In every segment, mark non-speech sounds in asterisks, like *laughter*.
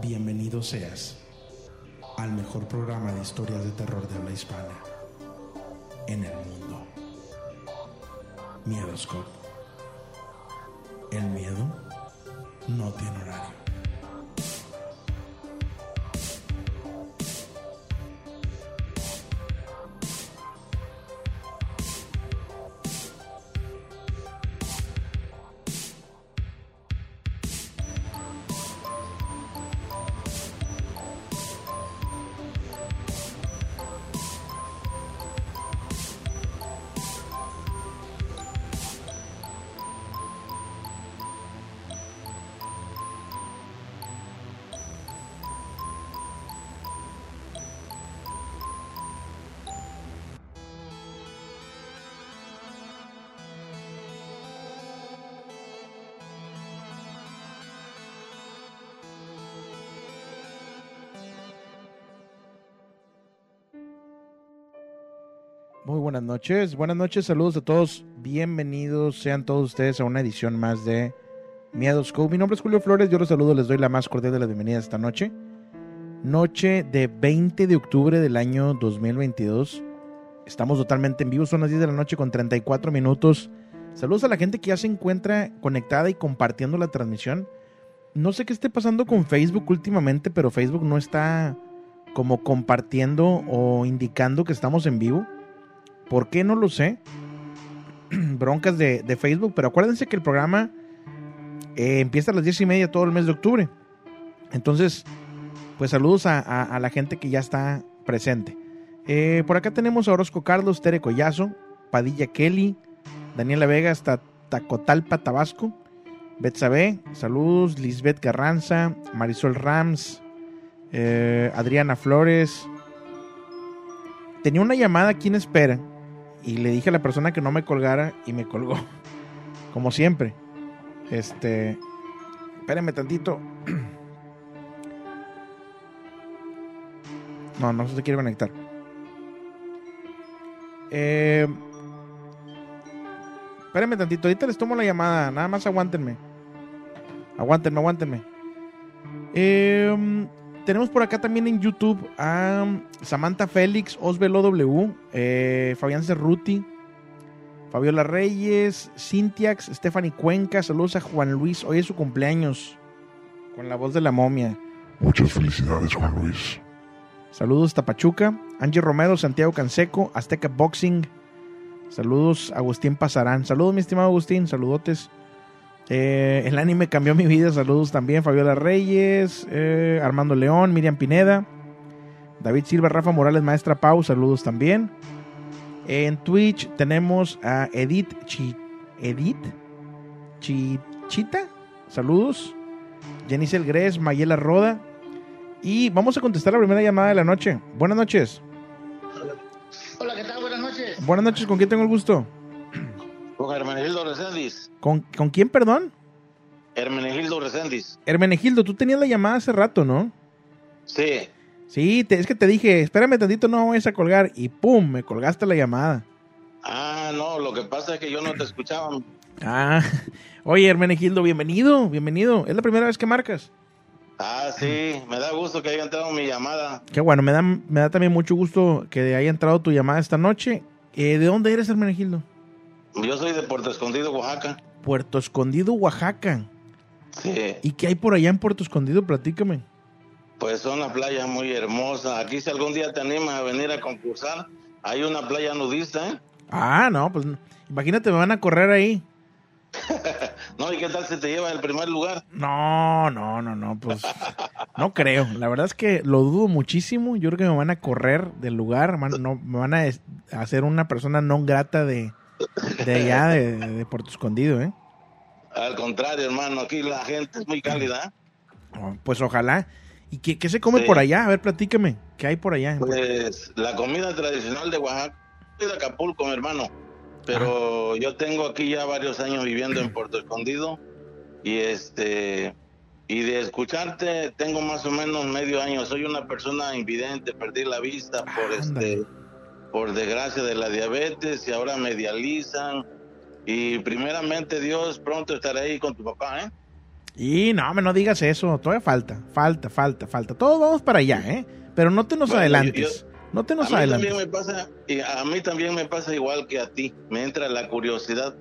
Bienvenido seas al mejor programa de historias de terror de habla hispana en el mundo. Miedoscope. El miedo no tiene horario. Buenas noches, buenas noches, saludos a todos, bienvenidos sean todos ustedes a una edición más de Miedoscope. Mi nombre es Julio Flores, yo los saludo, les doy la más cordial de la bienvenida esta noche. Noche de 20 de octubre del año 2022. Estamos totalmente en vivo, son las 10 de la noche con 34 minutos. Saludos a la gente que ya se encuentra conectada y compartiendo la transmisión. No sé qué esté pasando con Facebook últimamente, pero Facebook no está como compartiendo o indicando que estamos en vivo. ¿Por qué no lo sé? *clears throat* Broncas de, de, Facebook, pero acuérdense que el programa eh, empieza a las 10 y media todo el mes de octubre. Entonces, pues saludos a, a, la gente que ya está presente. Eh, por acá tenemos a Orozco Carlos, Tere Collazo, Padilla Kelly, Daniela Vega hasta Tacotalpa, Tabasco, Betsabe, saludos, Lisbeth Carranza, Marisol Rams, eh, Adriana Flores. Tenía una llamada aquí en espera y le dije a la persona que no me colgara y me colgó. *laughs* Como siempre. Este. Espérenme tantito. *clears throat* No, no se quiere conectar. Eh, espérenme tantito. Ahorita les tomo la llamada. Nada más aguántenme. Aguántenme, aguántenme. Eh, tenemos por acá también en YouTube a Samantha Félix, Osvelo W, eh, Fabián Cerruti, Fabiola Reyes, Cintiax, Stephanie Cuenca. Saludos a Juan Luis. Hoy es su cumpleaños. Con la voz de la momia. Muchas felicidades, Juan Luis. Saludos Tapachuca. Angie Romero, Santiago Canseco, Azteca Boxing. Saludos Agustín Pasarán. Saludos, mi estimado Agustín. Saludotes. Eh, el anime cambió mi vida. Saludos también. Fabiola Reyes, eh, Armando León, Miriam Pineda, David Silva, Rafa Morales, Maestra Pau. Saludos también. En Twitch tenemos a Edith Chi, Edith Chichita. Saludos. Jenicel Gres, Mayela Roda. Y vamos a contestar la primera llamada de la noche. Buenas noches. Hola, ¿qué tal? Buenas noches. Buenas noches, ¿con quién tengo el gusto? Con Reséndiz. ¿Con, ¿con quién, perdón? Hermenegildo Reséndiz. Hermenegildo, tú tenías la llamada hace rato, ¿no? Sí. Sí, te- es que te dije, espérame tantito, no vayas a colgar. Y pum, me colgaste la llamada. Ah, no, lo que pasa es que yo no te escuchaba. Ah, *laughs* oye, Hermenegildo, bienvenido, bienvenido. Es la primera vez que marcas. Ah, sí, me da gusto que haya entrado mi llamada. Qué bueno, me da, me da también mucho gusto que haya entrado tu llamada esta noche. Eh, ¿De dónde eres, Hermenegildo? Yo soy de Puerto Escondido, Oaxaca. Puerto Escondido, Oaxaca. Sí, ¿Y qué hay por allá en Puerto Escondido? Platícame. pues son una playa muy hermosa. Aquí si algún día te animas a venir a concursar, hay una playa nudista, ¿eh? Ah, no, pues imagínate, me van a correr ahí. *laughs* No, ¿y qué tal se te lleva el primer lugar? No, no, no, no, pues no creo. La verdad es que lo dudo muchísimo. Yo creo que me van a correr del lugar, man- no, me van a hacer una persona no grata de, de allá, de, de Puerto Escondido, ¿eh? Al contrario, hermano, aquí la gente es muy cálida. ¿eh? Oh, Pues ojalá. ¿Y qué, qué se come Sí. por allá? A ver, platícame. ¿Qué hay por allá? Pues la comida tradicional de Oaxaca, soy de Acapulco, hermano. Pero yo tengo aquí ya varios años viviendo en Puerto Escondido y este y de escucharte tengo más o menos medio año. Soy una persona invidente, perdí la vista por Ándale. este por desgracia de la diabetes y ahora me dializan y primeramente Dios pronto estaré ahí con tu papá, ¿eh? Y no, me no digas eso. Todavía falta, falta, falta, falta. Todos vamos para allá, ¿eh? Pero no te nos Bueno, adelantes. no te nos a mí adelantes. también me pasa y a mí también me pasa igual que a ti me entra la curiosidad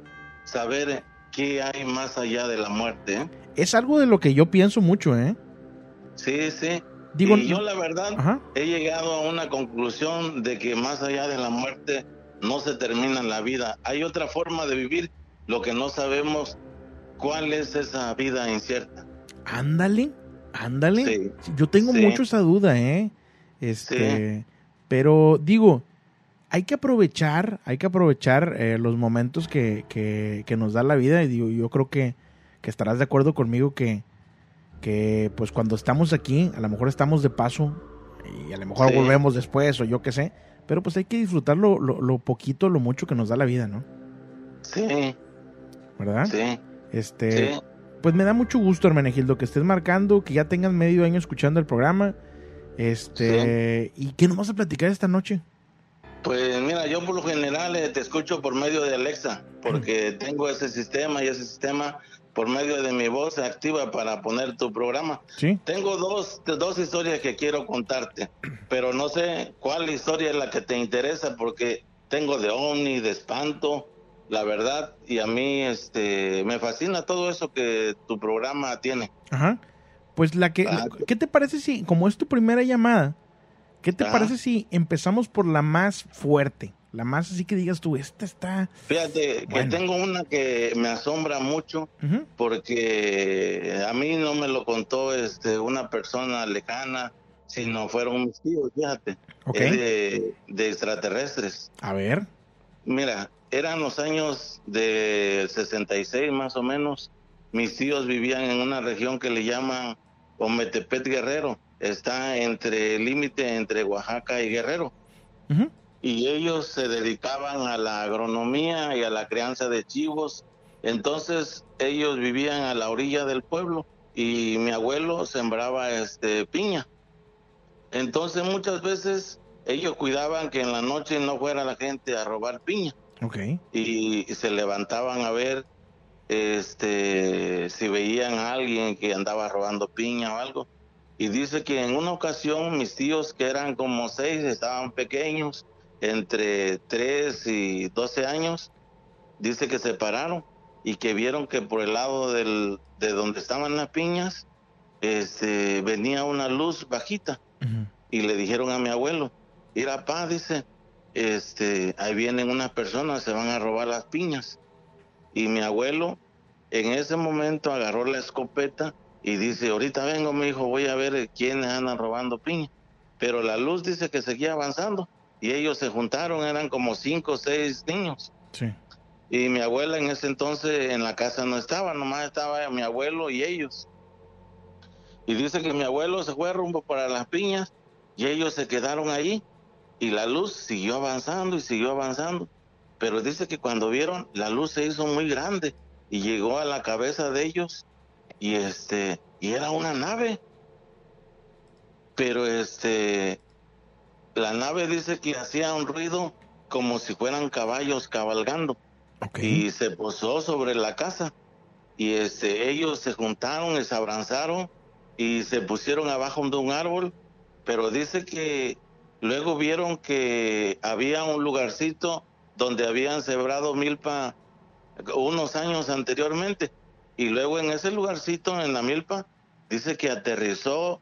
saber qué hay más allá de la muerte ¿eh? Es algo de lo que yo pienso mucho, ¿eh? sí sí Digo, y yo la verdad Ajá. he llegado a una conclusión de que más allá de la muerte no se termina la vida hay otra forma de vivir lo que no sabemos cuál es esa vida incierta Ándale, ándale. Sí. Yo tengo Sí. mucho esa duda, ¿eh? Este, pero digo, hay que aprovechar, hay que aprovechar eh, los momentos que, que, que nos da la vida y digo, yo creo que, que estarás de acuerdo conmigo que, que pues cuando estamos aquí, a lo mejor estamos de paso y a lo mejor Sí. volvemos después o yo qué sé, pero pues hay que disfrutar lo, lo, lo poquito, lo mucho que nos da la vida, ¿no? sí ¿Verdad? sí Este, sí pues me da mucho gusto, Hermenegildo, que estés marcando, que ya tengas medio año escuchando el programa. Este, ¿y qué nos vas a platicar esta noche? Pues mira, yo por lo general eh, te escucho por medio de Alexa, porque tengo ese sistema y ese sistema por medio de mi voz activa para poner tu programa. ¿Sí? Tengo dos, dos historias que quiero contarte, pero no sé cuál historia es la que te interesa, porque tengo de ovni, de espanto, la verdad, y a mí este me fascina todo eso que tu programa tiene. Ajá. Pues la que, Ah, ¿qué te parece si, como es tu primera llamada, qué te parece si empezamos por la más fuerte? La más así que digas tú, esta está... Fíjate que tengo una que me asombra mucho porque a mí no me lo contó este una persona lejana, sino fueron mis tíos, fíjate, Ok. es de, de extraterrestres. A ver. Mira, eran los años de 66 más o menos. Mis tíos vivían en una región que le llaman Ometepet Guerrero. Está entre el límite entre Oaxaca y Guerrero. Ujú. Y ellos se dedicaban a la agronomía y a la crianza de chivos. Entonces ellos vivían a la orilla del pueblo y mi abuelo sembraba este piña. Entonces muchas veces ellos cuidaban que en la noche no fuera la gente a robar piña Ok. y se levantaban a ver este si veían a alguien que andaba robando piña o algo y dice que en una ocasión mis tíos que eran como seis estaban pequeños entre 3 y 12 años dice que se pararon y que vieron que por el lado del, de donde estaban las piñas este venía una luz bajita y le dijeron a mi abuelo, mira pa, dice, este, ahí vienen unas personas, se van a robar las piñas. Y mi abuelo en ese momento agarró la escopeta y dice, ahorita vengo, mi hijo, voy a ver quiénes andan robando piña. Pero la luz dice que seguía avanzando y ellos se juntaron, eran como cinco o seis niños. Sí. Y mi abuela en ese entonces en la casa no estaba, nomás estaba mi abuelo y ellos. Y dice que mi abuelo se fue rumbo para las piñas y ellos se quedaron allí y la luz siguió avanzando y siguió avanzando. Pero dice que cuando vieron la luz se hizo muy grande y llegó a la cabeza de ellos y este y era una nave. Pero este, la nave dice que hacía un ruido como si fueran caballos cabalgando. Y se posó sobre la casa. Y este ellos se juntaron y se abrazaron y se pusieron abajo de un árbol. Pero dice que luego vieron que había un lugarcito donde habían sembrado milpa unos años anteriormente. Y luego en ese lugarcito en la milpa dice que aterrizó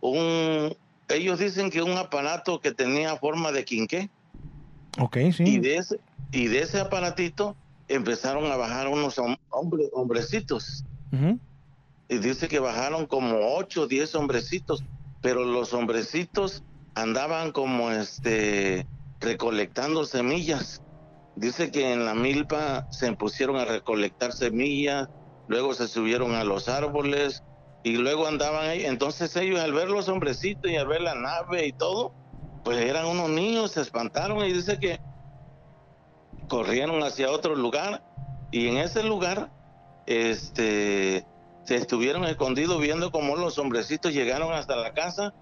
Un ellos dicen que un aparato que tenía forma de quinqué Ok, y sí. de ese y de ese aparatito empezaron a bajar unos hom- hombre- hombrecitos y dice que bajaron como 8 o 10 hombrecitos, pero los hombrecitos andaban como este recolectando semillas. Dice que en la milpa se pusieron a recolectar semillas, luego se subieron a los árboles y luego andaban ahí. Entonces ellos al ver los hombrecitos y al ver la nave y todo, pues eran unos niños, se espantaron y dice que corrieron hacia otro lugar. Y en ese lugar este se estuvieron escondidos viendo cómo los hombrecitos llegaron hasta la casa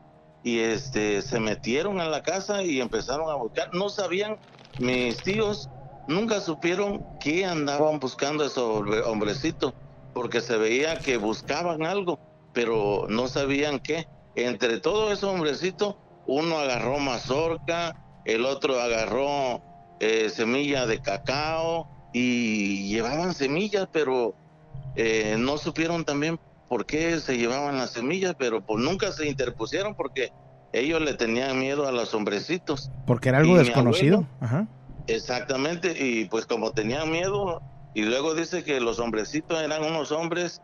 y este se metieron en la casa y empezaron a buscar. No sabían mis tíos nunca supieron qué andaban buscando esos hombre- hombrecitos porque se veía que buscaban algo pero no sabían qué entre todos esos hombrecitos uno agarró mazorca el otro agarró eh, semilla de cacao y llevaban semillas, pero eh, no supieron también por qué se llevaban las semillas, pero pues nunca se interpusieron porque ellos le tenían miedo a los hombrecitos. Porque era algo Y desconocido. abuelo- Ajá. Exactamente, y pues como tenían miedo, y luego dice que los hombrecitos eran unos hombres,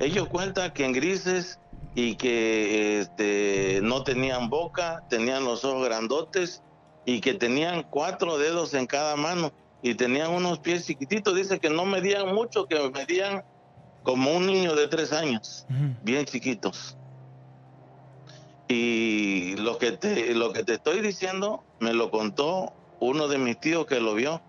ellos cuentan que en grises y que este, no tenían boca, tenían los ojos grandotes y que tenían cuatro dedos en cada mano y tenían unos pies chiquititos, dice que no medían mucho, que medían como un niño de tres años bien chiquitos. Y lo que te lo que te estoy diciendo me lo contó uno de mis tíos que lo vio.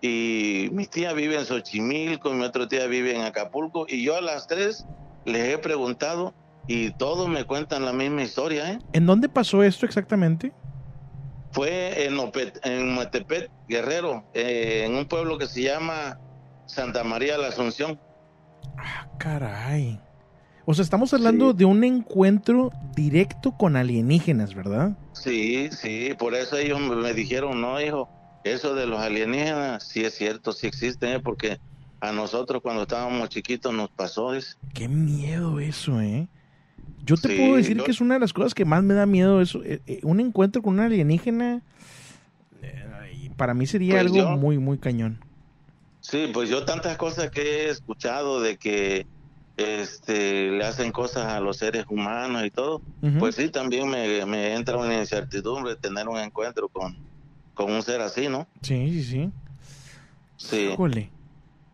Y mi tía vive en Xochimilco, y mi otra tía vive en Acapulco. Y yo a las tres les he preguntado y todos me cuentan la misma historia. ¿eh? ¿En dónde pasó esto exactamente? Fue en, Opet- en Metepet, Guerrero, eh, en un pueblo que se llama Santa María de la Asunción. Ah, caray. O sea, estamos hablando Sí. de un encuentro directo con alienígenas, ¿verdad? Sí, sí, por eso ellos me me dijeron, no, hijo, eso de los alienígenas, sí es cierto, sí existen, ¿eh? porque a nosotros cuando estábamos chiquitos nos pasó eso. Qué miedo eso, ¿eh? Yo te Sí, puedo decir yo- que es una de las cosas que más me da miedo eso. eh, eh, un encuentro con un alienígena, para mí sería Pues algo yo- muy, muy cañón. Sí, pues yo tantas cosas que he escuchado de que este le hacen cosas a los seres humanos y todo, pues sí, también me, me entra una incertidumbre tener un encuentro con, con un ser así, ¿no? Sí, sí, sí. Sí. Híjole.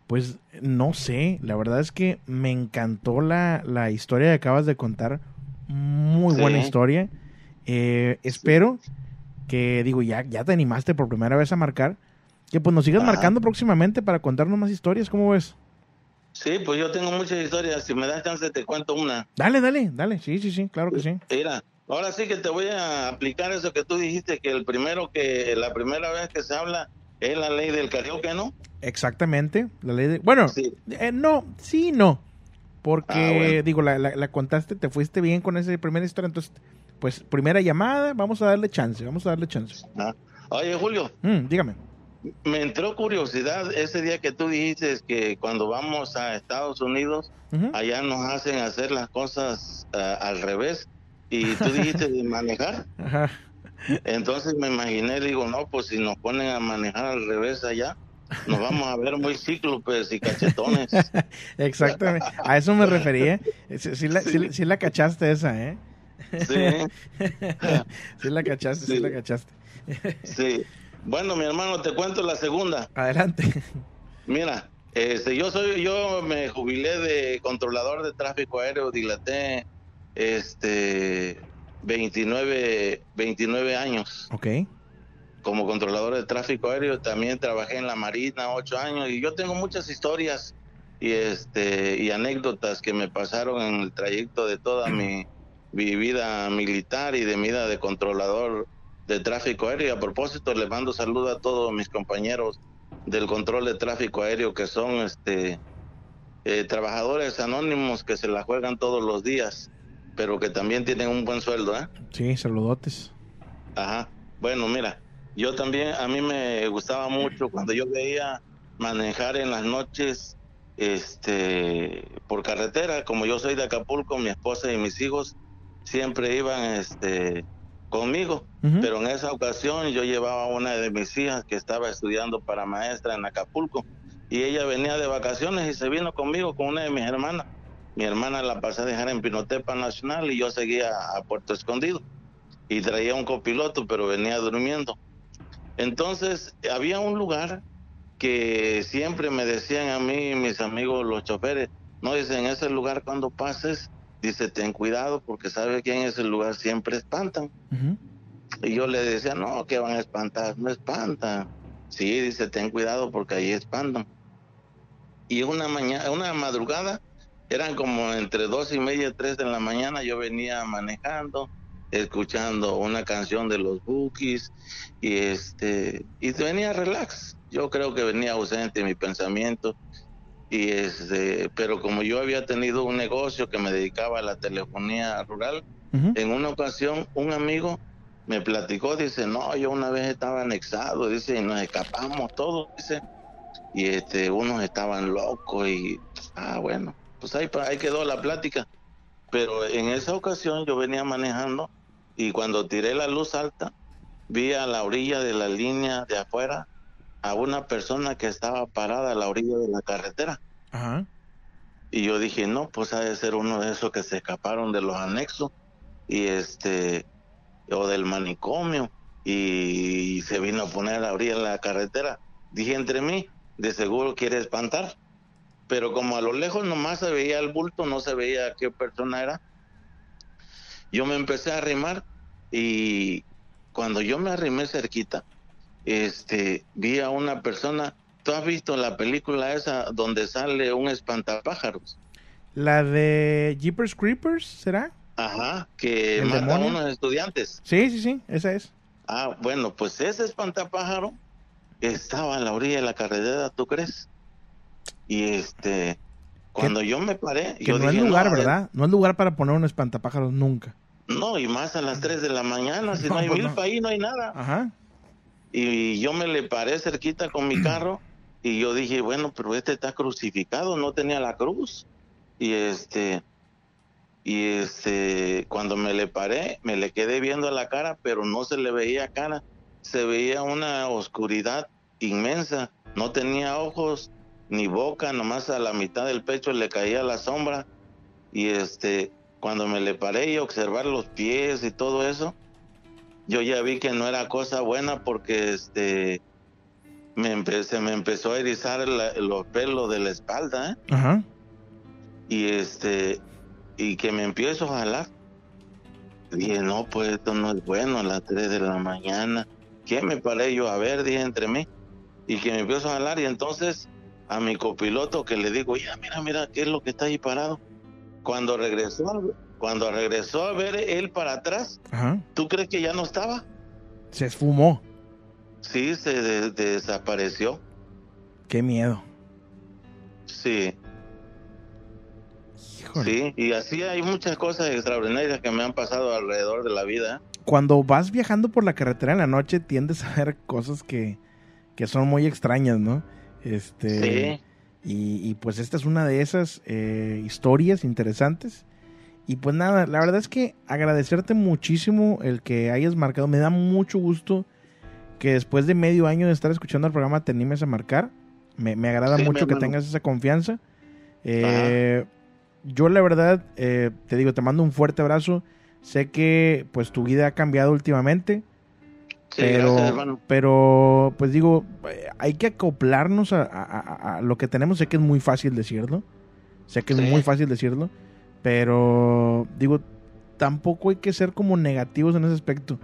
Pues no sé, la verdad es que me encantó la, la historia que acabas de contar. Muy Sí. buena historia. Eh, espero que, digo, ya, ya te animaste por primera vez a marcar. Que pues nos sigas Ajá. marcando próximamente para contarnos más historias. ¿Cómo ves? Sí, pues yo tengo muchas historias. Si me das chance, te cuento una. Dale, dale, dale. Sí, sí, sí, claro que sí. Mira, ahora sí que te voy a aplicar eso que tú dijiste, que el primero que, la primera vez que se habla es la ley del karaoke, ¿no? Exactamente. La ley de... Bueno, Sí. eh, no, sí, no. Porque, Ah, bueno. digo, la, la- la contaste, te fuiste bien con esa primera historia. Entonces, pues, primera llamada, vamos a darle chance, vamos a darle chance. Ah. Oye, Julio, Mm, dígame. me entró curiosidad ese día que tú dijiste que cuando vamos a Estados Unidos, allá nos hacen hacer las cosas ah, al revés. Y tú dijiste de manejar. *laughs* Ajá. Entonces me imaginé, digo, no, pues si nos ponen a manejar al revés allá, nos vamos a ver muy cíclopes y cachetones. *laughs* Exactamente. A eso me refería. Sí, sí la, sí- sí la cachaste esa, ¿eh? Sí, *laughs* Sí la cachaste, sí, Sí. la cachaste. sí. Bueno, mi hermano, te cuento la segunda. Adelante. Mira, este, yo soy, yo me jubilé de controlador de tráfico aéreo, dilaté, este, 29, 29 años Ok. como controlador de tráfico aéreo. También trabajé en la Marina ocho años y yo tengo muchas historias y este y anécdotas que me pasaron en el trayecto de toda mi, mi vida militar y de mi vida de controlador de tráfico aéreo. A propósito, les mando saludo a todos mis compañeros del control de tráfico aéreo que son este eh, trabajadores anónimos que se la juegan todos los días, pero que también tienen un buen sueldo, ¿eh? Sí, saludotes. Ajá. Bueno, mira, yo también, a mí me gustaba mucho cuando yo veía manejar en las noches, este, por carretera, como yo soy de Acapulco, mi esposa y mis hijos siempre iban, este, conmigo. Pero en esa ocasión yo llevaba a una de mis hijas que estaba estudiando para maestra en Acapulco y ella venía de vacaciones y se vino conmigo con una de mis hermanas. Mi hermana la pasé a dejar en Pinotepa Nacional y yo seguía a Puerto Escondido y traía un copiloto, pero venía durmiendo. Entonces, había un lugar que siempre me decían a mí, mis amigos, los choferes, no dicen, ese lugar cuando pases, dice, ten cuidado porque sabe que en ese lugar siempre espantan. Ujú. Y yo le decía, no, que van a espantar, no espantan. Sí, dice, ten cuidado porque ahí espantan. Y una mañana, una madrugada, eran como entre dos y media, tres de la mañana, yo venía manejando, escuchando una canción de los Bookies y este, y venía relax. Yo creo que venía ausente mi pensamiento y este, pero como yo había tenido un negocio que me dedicaba a la telefonía rural, en una ocasión un amigo me platicó, dice, no, yo una vez estaba anexado, dice, y nos escapamos todos, dice, y este, unos estaban locos y, ah, bueno, pues ahí, ahí quedó la plática. Pero en esa ocasión yo venía manejando y cuando tiré la luz alta, vi a la orilla de la línea de afuera a una persona que estaba parada a la orilla de la carretera. Ajá. Y yo dije, no, pues ha de ser uno de esos que se escaparon de los anexos y este, o del manicomio y, se vino a poner a la orilla de la carretera. Dije entre mí, de seguro quiere espantar. Pero como a lo lejos nomás se veía el bulto, no se veía qué persona era. Yo me empecé a arrimar y cuando yo me arrimé cerquita, este, vi a una persona. ¿Tú has visto la película esa donde sale un espantapájaros? La de Jeepers Creepers, ¿será? Ajá, que ¿El mata a demonio? unos estudiantes. Sí, sí, sí, esa es. Ah, bueno, pues ese espantapájaro estaba a la orilla de la carretera, ¿tú crees? Y este, cuando yo me paré, Que yo no es dije, lugar, a ver, ¿verdad? No es lugar para poner un espantapájaros nunca. No, y más a las 3 de la mañana, si No, no, hay pues milpa no. ahí, no hay nada. Ajá. Y yo me le paré cerquita con mi *clears throat* carro y yo dije, bueno, pero este está crucificado, no tenía la cruz. Y este, y este, cuando me le paré, me le quedé viendo la cara, pero no se le veía cara, se veía una oscuridad inmensa, no tenía ojos ni boca, nomás a la mitad del pecho le caía la sombra. Y este, cuando me le paré y observar los pies y todo eso, yo ya vi que no era cosa buena porque este me me empezó a erizar la- los pelos de la espalda, ¿eh? Ajá. y este y que me empiezo a jalar dije no pues esto no es bueno a las 3 de la mañana ¿qué me paré yo a ver dije entre mí y que me empiezo a jalar y entonces a mi copiloto que le digo ya mira mira qué es lo que está ahí parado cuando regresó cuando regresó a ver él para atrás Ajá. ¿tú crees que ya no estaba? Se esfumó. sí se de- desapareció Qué miedo. sí Híjole. sí y así hay muchas cosas extraordinarias que me han pasado alrededor de la vida. Cuando vas viajando por la carretera en la noche, tiendes a ver cosas que, que son muy extrañas, ¿no? Este, Sí. y, y, pues esta es una de esas eh, historias interesantes. Y pues nada, la verdad es que agradecerte muchísimo el que hayas marcado. Me da mucho gusto que después de medio año de estar escuchando el programa te animes a marcar. Me, me agrada Sí, mucho que tengas esa confianza. Eh, yo la verdad, eh, te digo, te mando un fuerte abrazo. Sé que pues tu vida ha cambiado últimamente. Sí, pero, gracias, pero pues digo, eh, hay que acoplarnos a, a- lo que tenemos. Sé que es muy fácil decirlo. Sé que es muy fácil decirlo. Pero digo, tampoco hay que ser como negativos en ese aspecto.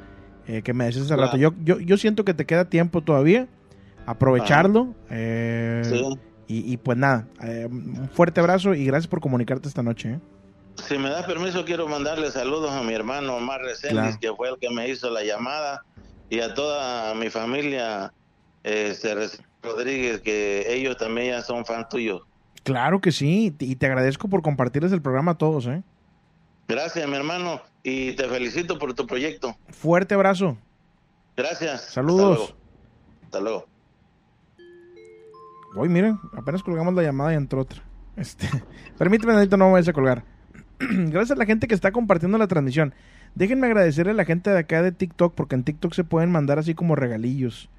eh, que me decías hace Claro. rato. Yo, yo, yo siento que te queda tiempo todavía. Aprovecharlo. eh, Sí. y, y pues nada, eh, un fuerte abrazo y gracias por comunicarte esta noche. ¿eh? Si me das permiso, quiero mandarle saludos a mi hermano Omar Reséndiz, Claro. que fue el que me hizo la llamada, y a toda mi familia Ceres Rodríguez, que ellos también ya son fans tuyos. Claro que sí, y te agradezco por compartirles el programa a todos. ¿eh? Gracias, mi hermano, y te felicito por tu proyecto. Fuerte abrazo. Gracias. Saludos. Hasta luego. Uy, miren, apenas colgamos la llamada y entró otra. Este, *laughs* permíteme, no me vayas a colgar. *clears throat* Gracias a la gente que está compartiendo la transmisión. Déjenme agradecerle a la gente de acá de TikTok, porque en TikTok se pueden mandar así como regalillos.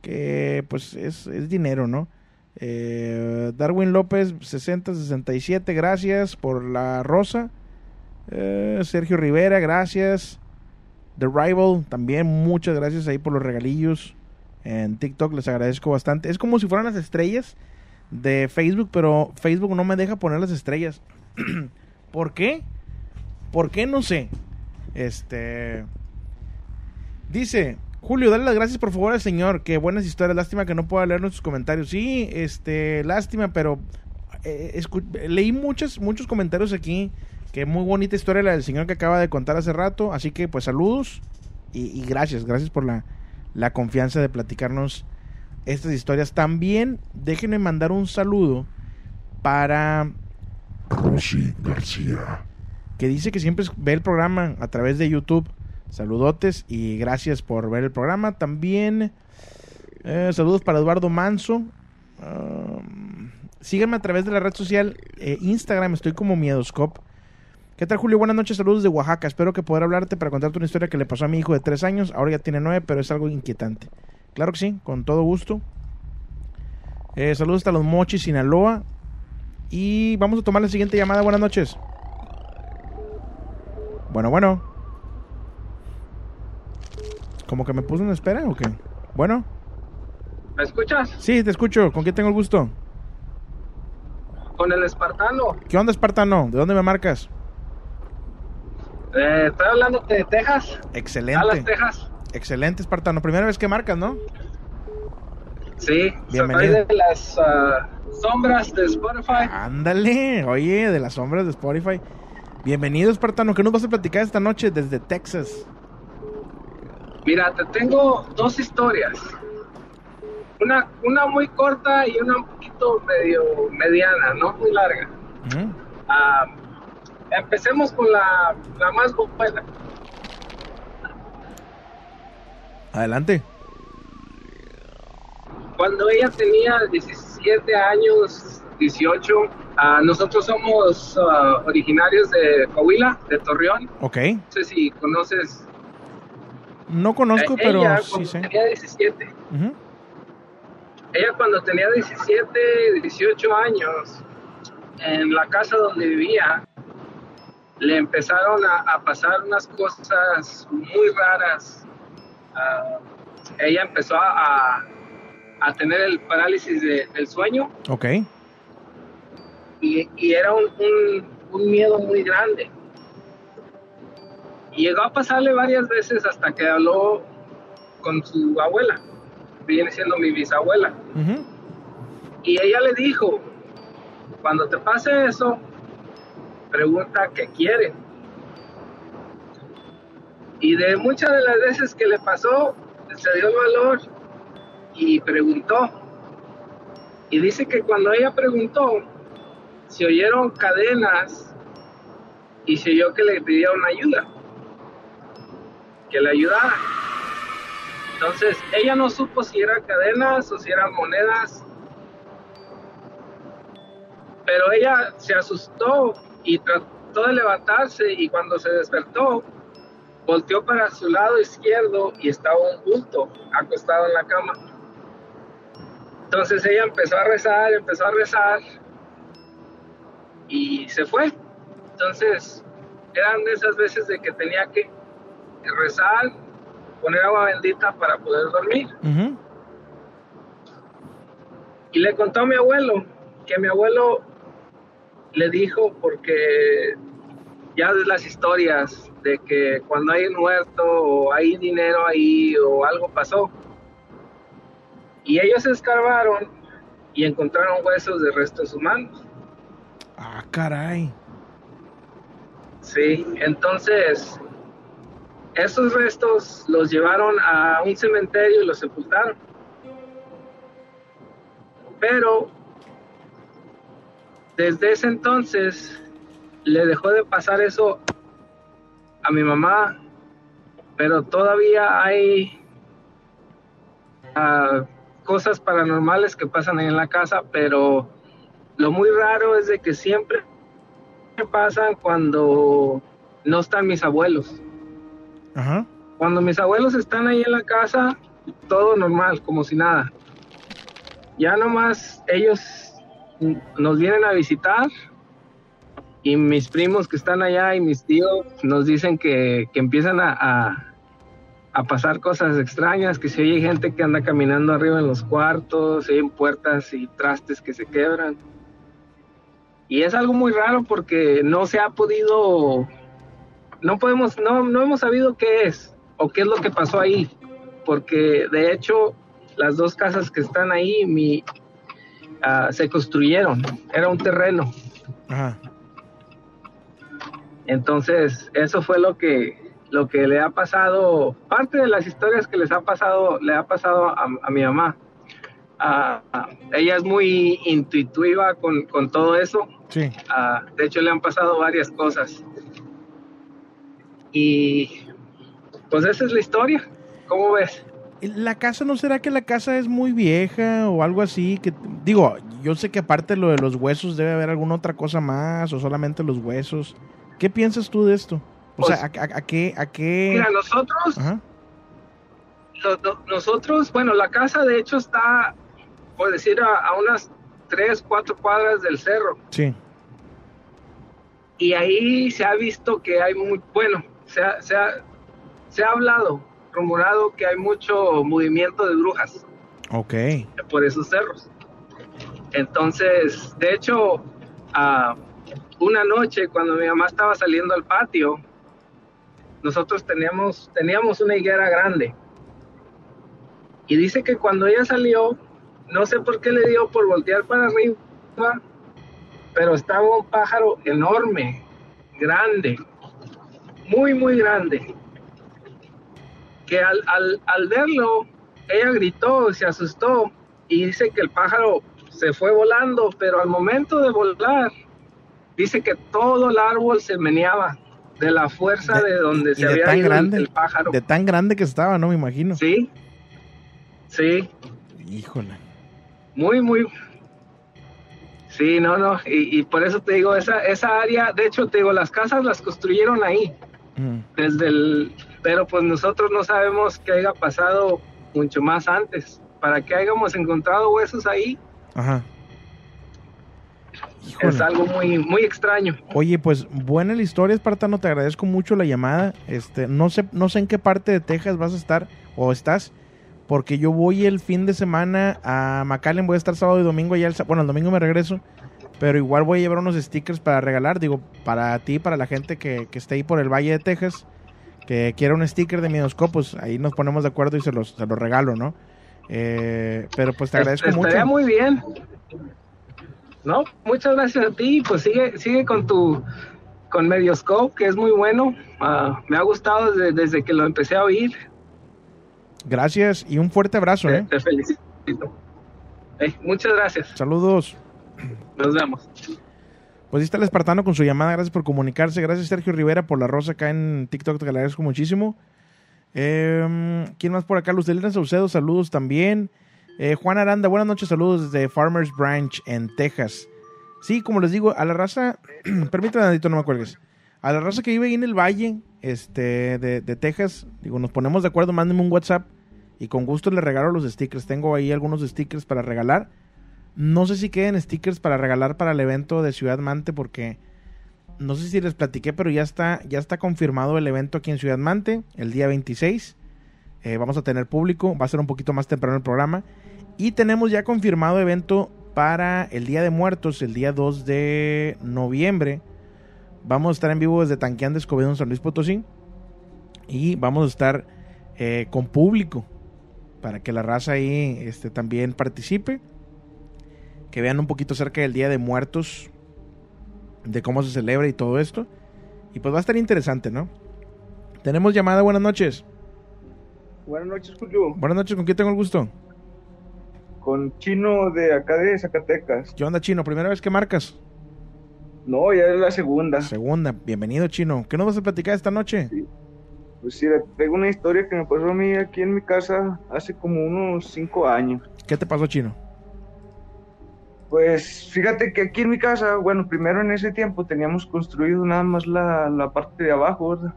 Que pues es, es dinero, ¿no? Eh, Darwin López, 6067, gracias por la rosa. Eh, Sergio Rivera, gracias. The Rival, también muchas gracias ahí por los regalillos. En TikTok les agradezco bastante. Es como si fueran las estrellas de Facebook, pero Facebook no me deja poner las estrellas. *clears throat* ¿Por qué? ¿Por qué? No sé. Este. Dice. Julio, dale las gracias por favor al señor. Qué buenas historias. Lástima que no pueda leer nuestros comentarios. Sí, este, lástima, pero eh, leí muchos, muchos comentarios aquí. Que muy bonita historia la del señor que acaba de contar hace rato. Así que, pues, saludos y, y gracias, gracias por la, la confianza de platicarnos estas historias. También déjenme mandar un saludo para Rosy García. Que dice que siempre ve el programa a través de YouTube. Saludotes y gracias por ver el programa. También eh, saludos para Eduardo Manso. Um, síganme a través de la red social eh, Instagram, estoy como Miedoscop. ¿Qué tal, Julio? Buenas noches, saludos de Oaxaca. Espero que poder hablarte para contarte una historia que le pasó a mi hijo de tres años. Ahora ya tiene nueve, pero es algo inquietante. Claro que sí, con todo gusto. Eh, saludos hasta los Mochis, Sinaloa. Y vamos a tomar la siguiente llamada. Buenas noches. Bueno, bueno. ¿Como que me puso en espera o qué? Bueno. ¿Me escuchas? Sí, te escucho. ¿Con quién tengo el gusto? Con el espartano. ¿Qué onda, Espartano? ¿De dónde me marcas? Eh, estoy hablando de Texas. Dallas, Excelente. Texas. Excelente, Espartano. Primera vez que marcas, ¿no? Sí, Bienvenido. soy de las ah, sombras de Spotify. Ándale. Oye, de las sombras de Spotify. Bienvenido, Espartano. ¿Qué nos vas a platicar esta noche desde Texas? Mira, te tengo dos historias. Una, una muy corta y una un poquito medio mediana, no muy larga. Ah, empecemos con la, la más buena. Adelante. Cuando ella tenía 17 años, 18, ah, nosotros somos ah, originarios de Coahuila, de Torreón. Ok. No sé si conoces. No conozco, Eh, pero ella, sí sé. tenía 17. Ujú. Ella cuando tenía 17, 18 años, en la casa donde vivía, le empezaron a, a pasar unas cosas muy raras. Ah, ella empezó a, a tener el parálisis de- del sueño Ok. Y, y era un, un- un miedo muy grande. Y llegó a pasarle varias veces hasta que habló con su abuela, viene siendo mi bisabuela. Y ella le dijo, cuando te pase eso, pregunta qué quiere. Y de muchas de las veces que le pasó, se dio el valor y preguntó. Y dice que cuando ella preguntó, se oyeron cadenas y se oyó que le pidieron ayuda, que le ayudara. Entonces, ella no supo si eran cadenas o si eran monedas, pero ella se asustó y trató de levantarse y cuando se despertó, volteó para su lado izquierdo y estaba un bulto acostado en la cama. Entonces ella empezó a rezar, empezó a rezar y se fue. Entonces eran de esas veces de que tenía que rezar, poner agua bendita para poder dormir. Y le contó a mi abuelo que mi abuelo le dijo porque ya de las historias de que cuando hay un muerto o hay dinero ahí o algo pasó. Y ellos escarbaron y encontraron huesos de restos humanos. Ah, caray. Sí, entonces esos restos los llevaron a un cementerio y los sepultaron. Pero desde ese entonces le dejó de pasar eso a mi mamá, pero todavía hay ah, cosas paranormales que pasan ahí en la casa, pero lo muy raro es de que siempre pasan cuando no están mis abuelos. Ajá. Cuando mis abuelos están ahí en la casa, todo normal, como si nada. Ya nomás ellos nos vienen a visitar y mis primos que están allá y mis tíos nos dicen que, que empiezan a, a- a pasar cosas extrañas, que si hay gente que anda caminando arriba en los cuartos, si hay puertas y trastes que se quebran. Y es algo muy raro porque no se ha podido, no podemos, no, no hemos sabido qué es o qué es lo que pasó ahí, porque de hecho las dos casas que están ahí mi, ah, se construyeron, era un terreno. Ajá. Entonces, eso fue lo que lo que le ha pasado, parte de las historias que les ha pasado, le ha pasado a, a mi mamá. Ah, ella es muy intuitiva con, con todo eso. Sí. Ah, de hecho, le han pasado varias cosas. Y pues esa es la historia. ¿Cómo ves? ¿La casa no será que la casa es muy vieja o algo así? Que digo, yo sé que aparte de lo de los huesos debe haber alguna otra cosa más o solamente los huesos. ¿Qué piensas tú de esto? O Pues- sea, ¿a, a- a qué, a qué? Mira, nosotros, Ajá. lo- lo- nosotros, bueno, la casa de hecho está, por decir, a, a unas tres, cuatro cuadras del cerro. Sí. y ahí se ha visto que hay muy, bueno, se ha, se ha, se ha hablado, rumorado que hay mucho movimiento de brujas Ok. por esos cerros. Entonces, de hecho, ah, una noche cuando mi mamá estaba saliendo al patio, nosotros teníamos, teníamos una higuera grande. Y dice que cuando ella salió, no sé por qué le dio por voltear para arriba, pero estaba un pájaro enorme, grande, muy, muy grande. Que al, al, al verlo, ella gritó, se asustó y dice que el pájaro se fue volando, pero al momento de volar, dice que todo el árbol se meneaba de la fuerza de, donde se de había tan ido grande, el, pájaro. de tan grande que estaba, ¿no? Me imagino. Sí, sí, Híjole. Muy, muy. Sí, no, no, y, y por eso te digo, esa, esa área, de hecho te digo, las casas las construyeron ahí, Mm. desde el, pero pues nosotros no sabemos qué haya pasado mucho más antes. Para que hayamos encontrado huesos ahí, Ajá. es algo muy, muy extraño. Oye, pues buena la historia, Espartano. Te agradezco mucho la llamada. Este, no sé, no sé en qué parte de Texas vas a estar o estás, porque yo voy el fin de semana a McAllen, voy a estar sábado y domingo allá, el bueno, el domingo me regreso, pero igual voy a llevar unos stickers para regalar, digo, para ti, para la gente que, que esté ahí por el Valle de Texas, que quiera un sticker de Miedoscope, pues ahí nos ponemos de acuerdo y se los, se los regalo, ¿no? Eh, pero pues te agradezco Estaría mucho. muy bien. No, muchas gracias a ti. Pues sigue, sigue con tu con Medioscope, que es muy bueno. Ah, me ha gustado desde, desde que lo empecé a oír. Gracias y un fuerte abrazo, Te, ¿eh? te felicito. Eh, muchas gracias. Saludos. Nos vemos. Pues ahí está el espartano con su llamada. Gracias por comunicarse. Gracias Sergio Rivera por la rosa acá en TikTok. Te agradezco muchísimo. Eh, ¿Quién más por acá? Luz Delena Saucedo, saludos también. Eh, Juan Aranda, buenas noches, saludos desde Farmers Branch en Texas. Sí, como les digo, a la raza, *clears throat* permítame, Andito, no me acuerdes. A la raza que vive ahí en el valle este, de, Texas, digo, nos ponemos de acuerdo, mándenme un WhatsApp y con gusto les regalo los stickers. Tengo ahí algunos stickers para regalar. No sé si queden stickers para regalar para el evento de Ciudad Mante porque no sé si les platiqué, pero ya está, ya está confirmado el evento aquí en Ciudad Mante, el día 26. Eh, vamos a tener público, va a ser un poquito más temprano el programa. Y tenemos ya confirmado evento para el Día de Muertos, el día 2 de noviembre. Vamos a estar en vivo desde Tanqueán de Escobedo en San Luis Potosí. Y vamos a estar eh, con público para que la raza ahí este, también participe. Que vean un poquito acerca del Día de Muertos, de cómo se celebra y todo esto. Y pues va a estar interesante, ¿no? Tenemos llamada, buenas noches. Buenas noches, Julio. Buenas noches, ¿con quién tengo el gusto? Con Chino de acá de Zacatecas. ¿Qué onda, Chino? ¿Primera vez que marcas? No, ya es la segunda. Segunda, bienvenido, Chino. ¿Qué nos vas a platicar esta noche? Pues sí, traigo una historia que me pasó a mí aquí en mi casa hace como unos cinco años. ¿Qué te pasó, Chino? Pues fíjate que aquí en mi casa, bueno, primero en ese tiempo teníamos construido nada más la, la parte de abajo, ¿verdad?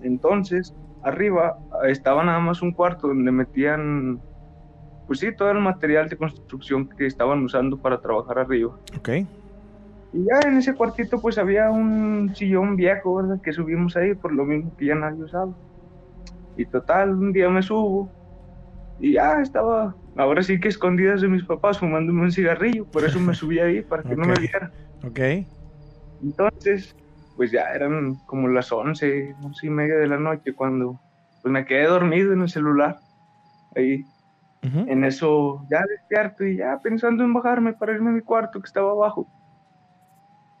Entonces, arriba ah, estaba nada más un cuarto donde metían, pues sí, todo el material de construcción que estaban usando para trabajar arriba. Ok. Y ya en ese cuartito pues había un sillón viejo, ¿verdad? Que subimos ahí por lo mismo que ya nadie usaba. Y total, un día me subo y ya estaba, ahora sí que escondidas de mis papás fumándome un cigarrillo, por eso me subí ahí para que no me vieran. Ok. Entonces, pues ya eran como las 11, once y media de la noche cuando pues me quedé dormido en el celular. Ahí, Ujú. en eso ya despierto y ya pensando en bajarme para irme a mi cuarto que estaba abajo.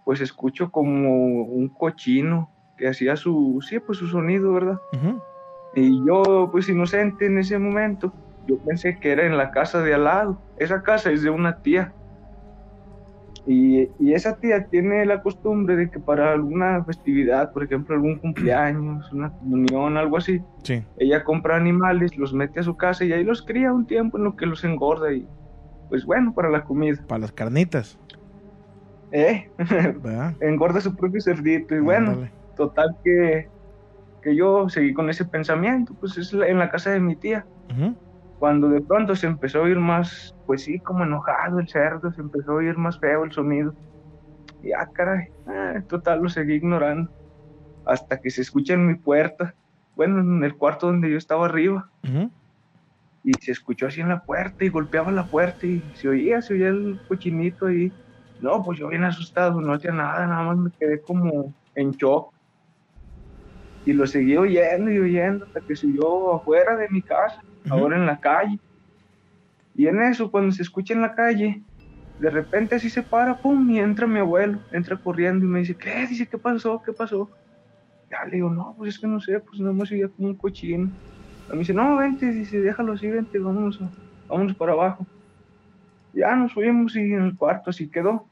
Pues escucho como un cochino que hacía su, sí, pues su sonido, ¿verdad? Y yo, pues inocente en ese momento, yo pensé que era en la casa de al lado. Esa casa es de una tía. Y, y esa tía tiene la costumbre de que para alguna festividad, por ejemplo, algún cumpleaños, una comunión, algo así, Sí. ella compra animales, los mete a su casa y ahí los cría un tiempo en lo que los engorda y, pues bueno, para la comida. Para las carnitas. ¿Eh? *laughs* Engorda su propio cerdito y bueno, total que, que yo seguí con ese pensamiento, pues es en la casa de mi tía. Cuando de pronto se empezó a oír más, pues sí, como enojado el cerdo, se empezó a oír más feo el sonido. Y ah, caray, ah, total, lo seguí ignorando. Hasta que se escucha en mi puerta, bueno, en el cuarto donde yo estaba arriba. Y se escuchó así en la puerta y golpeaba la puerta y se oía, se oía el cochinito ahí. No, pues yo bien asustado, no hacía nada, nada más me quedé como en shock. Y lo seguí oyendo y oyendo hasta que subió afuera de mi casa, ahora en la calle. Y en eso, cuando se escucha en la calle, de repente así se para, pum, y entra mi abuelo, entra corriendo y me dice, ¿qué? Dice, ¿qué pasó? ¿Qué pasó? Ya le digo, no, pues es que no sé, pues nada más oía como un cochino. Y me dice, no, vente, dice, déjalo así, vente, vámonos, vámonos para abajo. Ya nos fuimos y en el cuarto así quedó.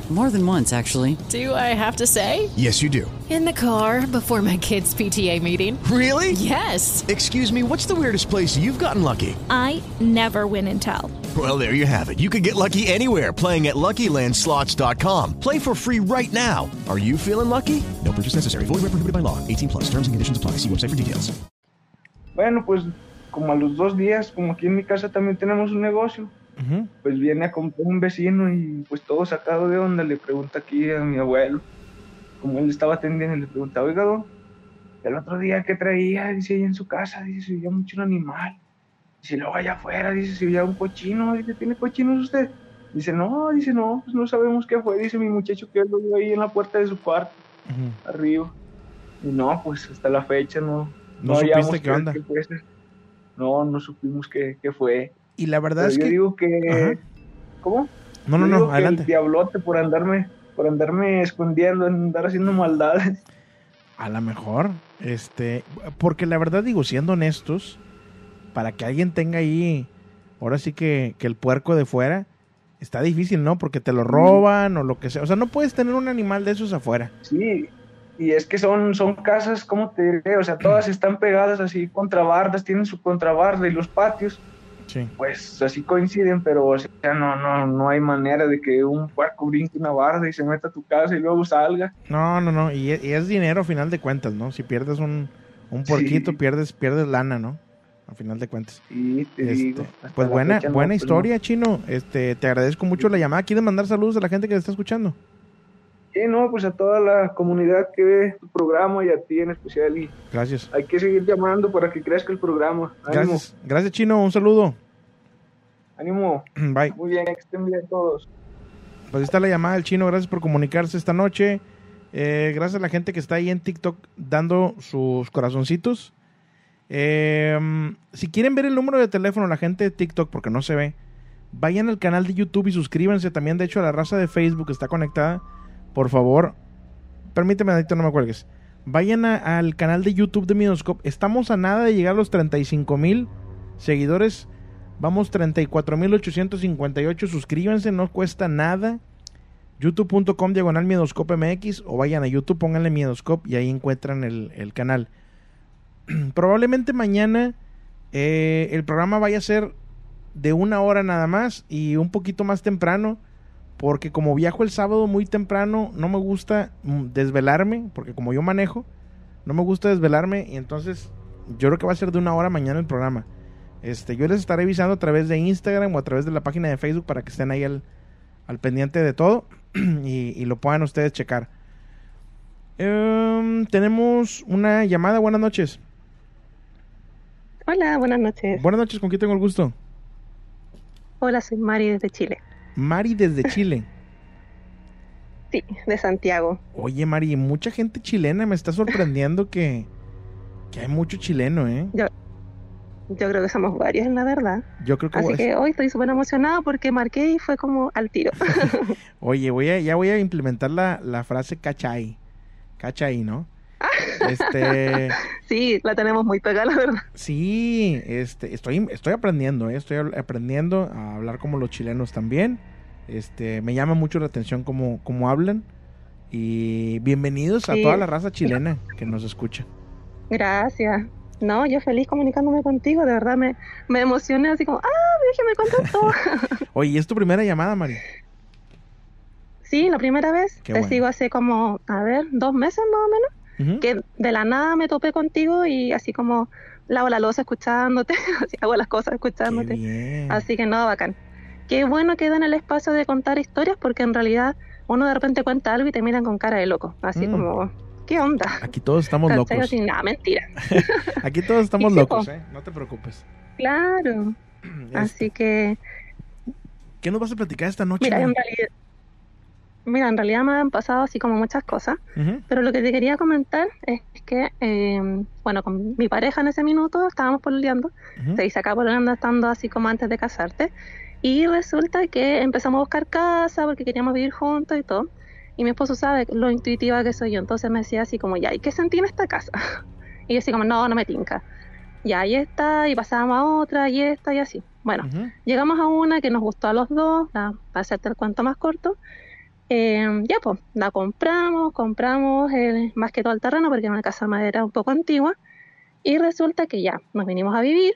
More than once, actually. Do I have to say? Yes, you do. In the car before my kids' PTA meeting. Really? Yes. Excuse me, what's the weirdest place you've gotten lucky? I never win and tell. Well, there you have it. You can get lucky anywhere playing at LuckyLandSlots.com. Play for free right now. Are you feeling lucky? No purchase necessary. Void where prohibited by law. 18 plus. Terms and conditions apply. See website for details. Bueno, pues como a los dos días, como aquí en mi casa también tenemos un negocio, Pues viene a comprar un vecino y pues todo sacado de onda le pregunta aquí a mi abuelo, como él estaba atendiendo, le pregunta, oiga, don, el otro día que traía, dice, ahí en su casa, dice, se veía mucho un animal. Dice, luego allá afuera, dice, se veía un cochino, dice, ¿tiene cochinos usted? Dice, no, dice, no, pues no sabemos qué fue, dice mi muchacho que él lo vio ahí en la puerta de su cuarto, arriba. Y no, pues hasta la fecha no. ¿No hallamos supiste qué onda? fue ese. No, no supimos qué, qué fue. Y la verdad Pero es yo que... digo que. Ajá. ¿Cómo? No, no, Yo no, adelante. El diablote por andarme, por andarme escondiendo, andar haciendo maldades. A lo mejor, este, porque la verdad digo, siendo honestos, para que alguien tenga ahí, ahora sí que, que el puerco de fuera, está difícil, ¿no? Porque te lo roban o lo que sea. O sea, no puedes tener un animal de esos afuera. Sí, y es que son, son casas, ¿cómo te diré? O sea, todas están pegadas así contra bardas, tienen su contrabarda y los patios, Sí. pues así coinciden, pero o sea, no, no, no hay manera de que un puerco brinque una barda y se meta a tu casa y luego salga. No, no, no. Y, y es dinero a final de cuentas, ¿no? Si pierdes un, un puerquito, Sí. pierdes, pierdes lana, ¿no? A final de cuentas. Y te Este, digo. pues buena, no, buena pues, no. historia, Chino. Este, te agradezco mucho la llamada. ¿Quieres mandar saludos a la gente que te está escuchando? Sí, no, pues a toda la comunidad que ve tu programa y a ti en especial. Y Gracias. hay que seguir llamando para que crezca el programa. Ánimo, Gracias. Gracias, Chino. Un saludo. ánimo. *clears throat* Bye. Muy bien, que estén bien todos. Pues está la llamada del chino. Gracias por comunicarse esta noche. Eh, gracias a la gente que está ahí en TikTok dando sus corazoncitos. Eh, si quieren ver el número de teléfono, la gente de TikTok, porque no se ve, vayan al canal de YouTube y suscríbanse. También, de hecho, a la raza de Facebook está conectada. Por favor, permíteme, Adicto, no me cuelgues. Vayan a- al canal de YouTube de Midoscope. Estamos a nada de llegar a los 35 mil seguidores. Vamos 34.858. Suscríbanse, no cuesta nada. youtube.com diagonal Miedoscope MX o vayan a YouTube, pónganle Miedoscope y ahí encuentran el, el canal. *clears throat* Probablemente mañana eh, el programa vaya a ser de una hora nada más y un poquito más temprano porque como viajo el sábado muy temprano no me gusta mm, desvelarme porque como yo manejo no me gusta desvelarme y entonces yo creo que va a ser de una hora mañana el programa. Este, yo les estaré avisando a través de Instagram o a través de la página de Facebook para que estén ahí al, al pendiente de todo *clears throat* y, y lo puedan ustedes checar. Em, tenemos una llamada. Buenas noches. Hola, buenas noches. Buenas noches, ¿con quién tengo el gusto? Hola, soy Mari desde Chile. Mari desde Chile. Sí, de Santiago. Oye, Mari, mucha gente chilena. Me está sorprendiendo que, que hay mucho chileno, ¿eh? Yo, yo creo que somos varios, en la verdad. Yo creo que... Así que hoy estoy súper emocionada porque marqué y fue como al tiro. *laughs* Oye, voy a, ya voy a implementar la, la frase cachai. Cachai, ¿no? Este... *laughs* sí, la tenemos muy pegada, la verdad. Sí, este, estoy, estoy aprendiendo, ¿eh? estoy aprendiendo a hablar como los chilenos también. Este, me llama mucho la atención cómo, cómo hablan. Y bienvenidos a toda la raza chilena que nos escucha. Gracias. No, yo feliz comunicándome contigo, de verdad me, me emocioné así como, ah, déjeme contar todo. Oye, ¿es tu primera llamada, Mari? sí, la primera vez, Qué te bueno. sigo hace como, a ver, dos meses más o menos, Que de la nada me topé contigo y así como lavo la losa escuchándote, *laughs* así hago las cosas escuchándote. Así que no, bacán. Qué bueno que dan el espacio de contar historias porque en realidad uno de repente cuenta algo y te miran con cara de loco. Así Mm. como, ¿qué onda? Aquí todos estamos locos. Así, nada, mentira. *laughs* Aquí todos estamos *laughs* locos. ¿eh? No te preocupes. Claro. *clears throat* Así que, ¿Qué nos vas a platicar esta noche? mira, en realidad, mira, en realidad me han pasado así como muchas cosas. Pero lo que te quería comentar es que, eh, bueno, con mi pareja en ese minuto estábamos pololeando, Ujú. se dice acá pololeando estando así como antes de casarte, y resulta que empezamos a buscar casa porque queríamos vivir juntos y todo, y mi esposo sabe lo intuitiva que soy yo, entonces me decía así como, ya, ¿y qué sentí en esta casa? *laughs* Y yo así como, no, no me tinca. Ya, y esta, y pasábamos a otra, y esta, y así. Bueno, llegamos a una que nos gustó a los dos, la- para hacerte el cuento más corto, eh, ya pues, la compramos, compramos el- más que todo el terreno porque era una casa de madera un poco antigua y resulta que ya nos vinimos a vivir.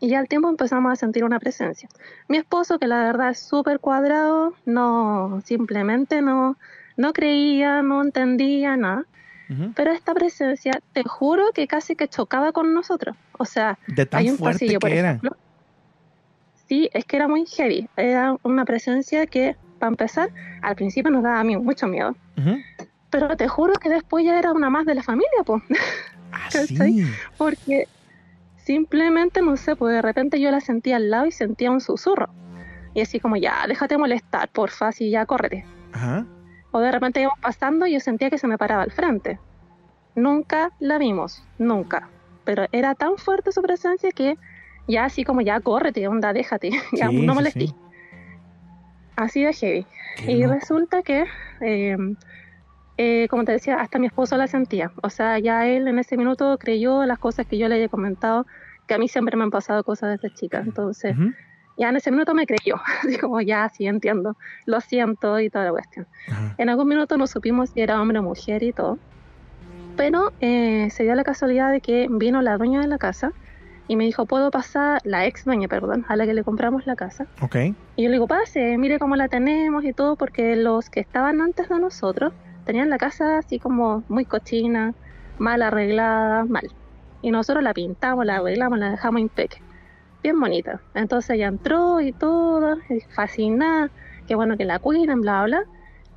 Y ya al tiempo empezamos a sentir una presencia. Mi esposo, que la verdad es súper cuadrado, no, simplemente no, no creía, no entendía nada. Pero esta presencia, te juro que casi que chocaba con nosotros. O sea, De tan hay un fuerte pasillo, por que era. ejemplo. Sí, es que era muy heavy. Era una presencia que, para empezar, al principio nos daba a mí mucho miedo. Pero te juro que después ya era una más de la familia, pues. *laughs* ¿Cachai? Porque simplemente, no sé, pues de repente yo la sentía al lado y sentía un susurro. Y así como, ya, déjate molestar, porfa, así ya, córrete. Ajá. O de repente íbamos pasando y yo sentía que se me paraba al frente. Nunca la vimos, nunca. Pero era tan fuerte su presencia que ya así como, ya, córrete, onda, déjate, *laughs* ya, Sí, no sí. Así de heavy. Qué y loco. resulta que, eh, eh, como te decía, hasta mi esposo la sentía. O sea, ya él en ese minuto creyó las cosas que yo le había comentado, que a mí siempre me han pasado cosas desde chica. Entonces, ya en ese minuto me creyó. *laughs* Así como, ya, sí, entiendo, lo siento y toda la cuestión. En algún minuto no supimos si era hombre o mujer y todo. Pero eh, se dio la casualidad de que vino la dueña de la casa y me dijo, ¿puedo pasar? La ex dueña, perdón, a la que le compramos la casa. Ok. Y yo le digo, pase, mire cómo la tenemos y todo, porque los que estaban antes de nosotros tenían la casa así como muy cochina, mal arreglada, mal. Y nosotros la pintamos, la arreglamos, la dejamos impecable. Bien bonita. Entonces ella entró y todo, fascinada, qué bueno que la cuiden, bla, bla.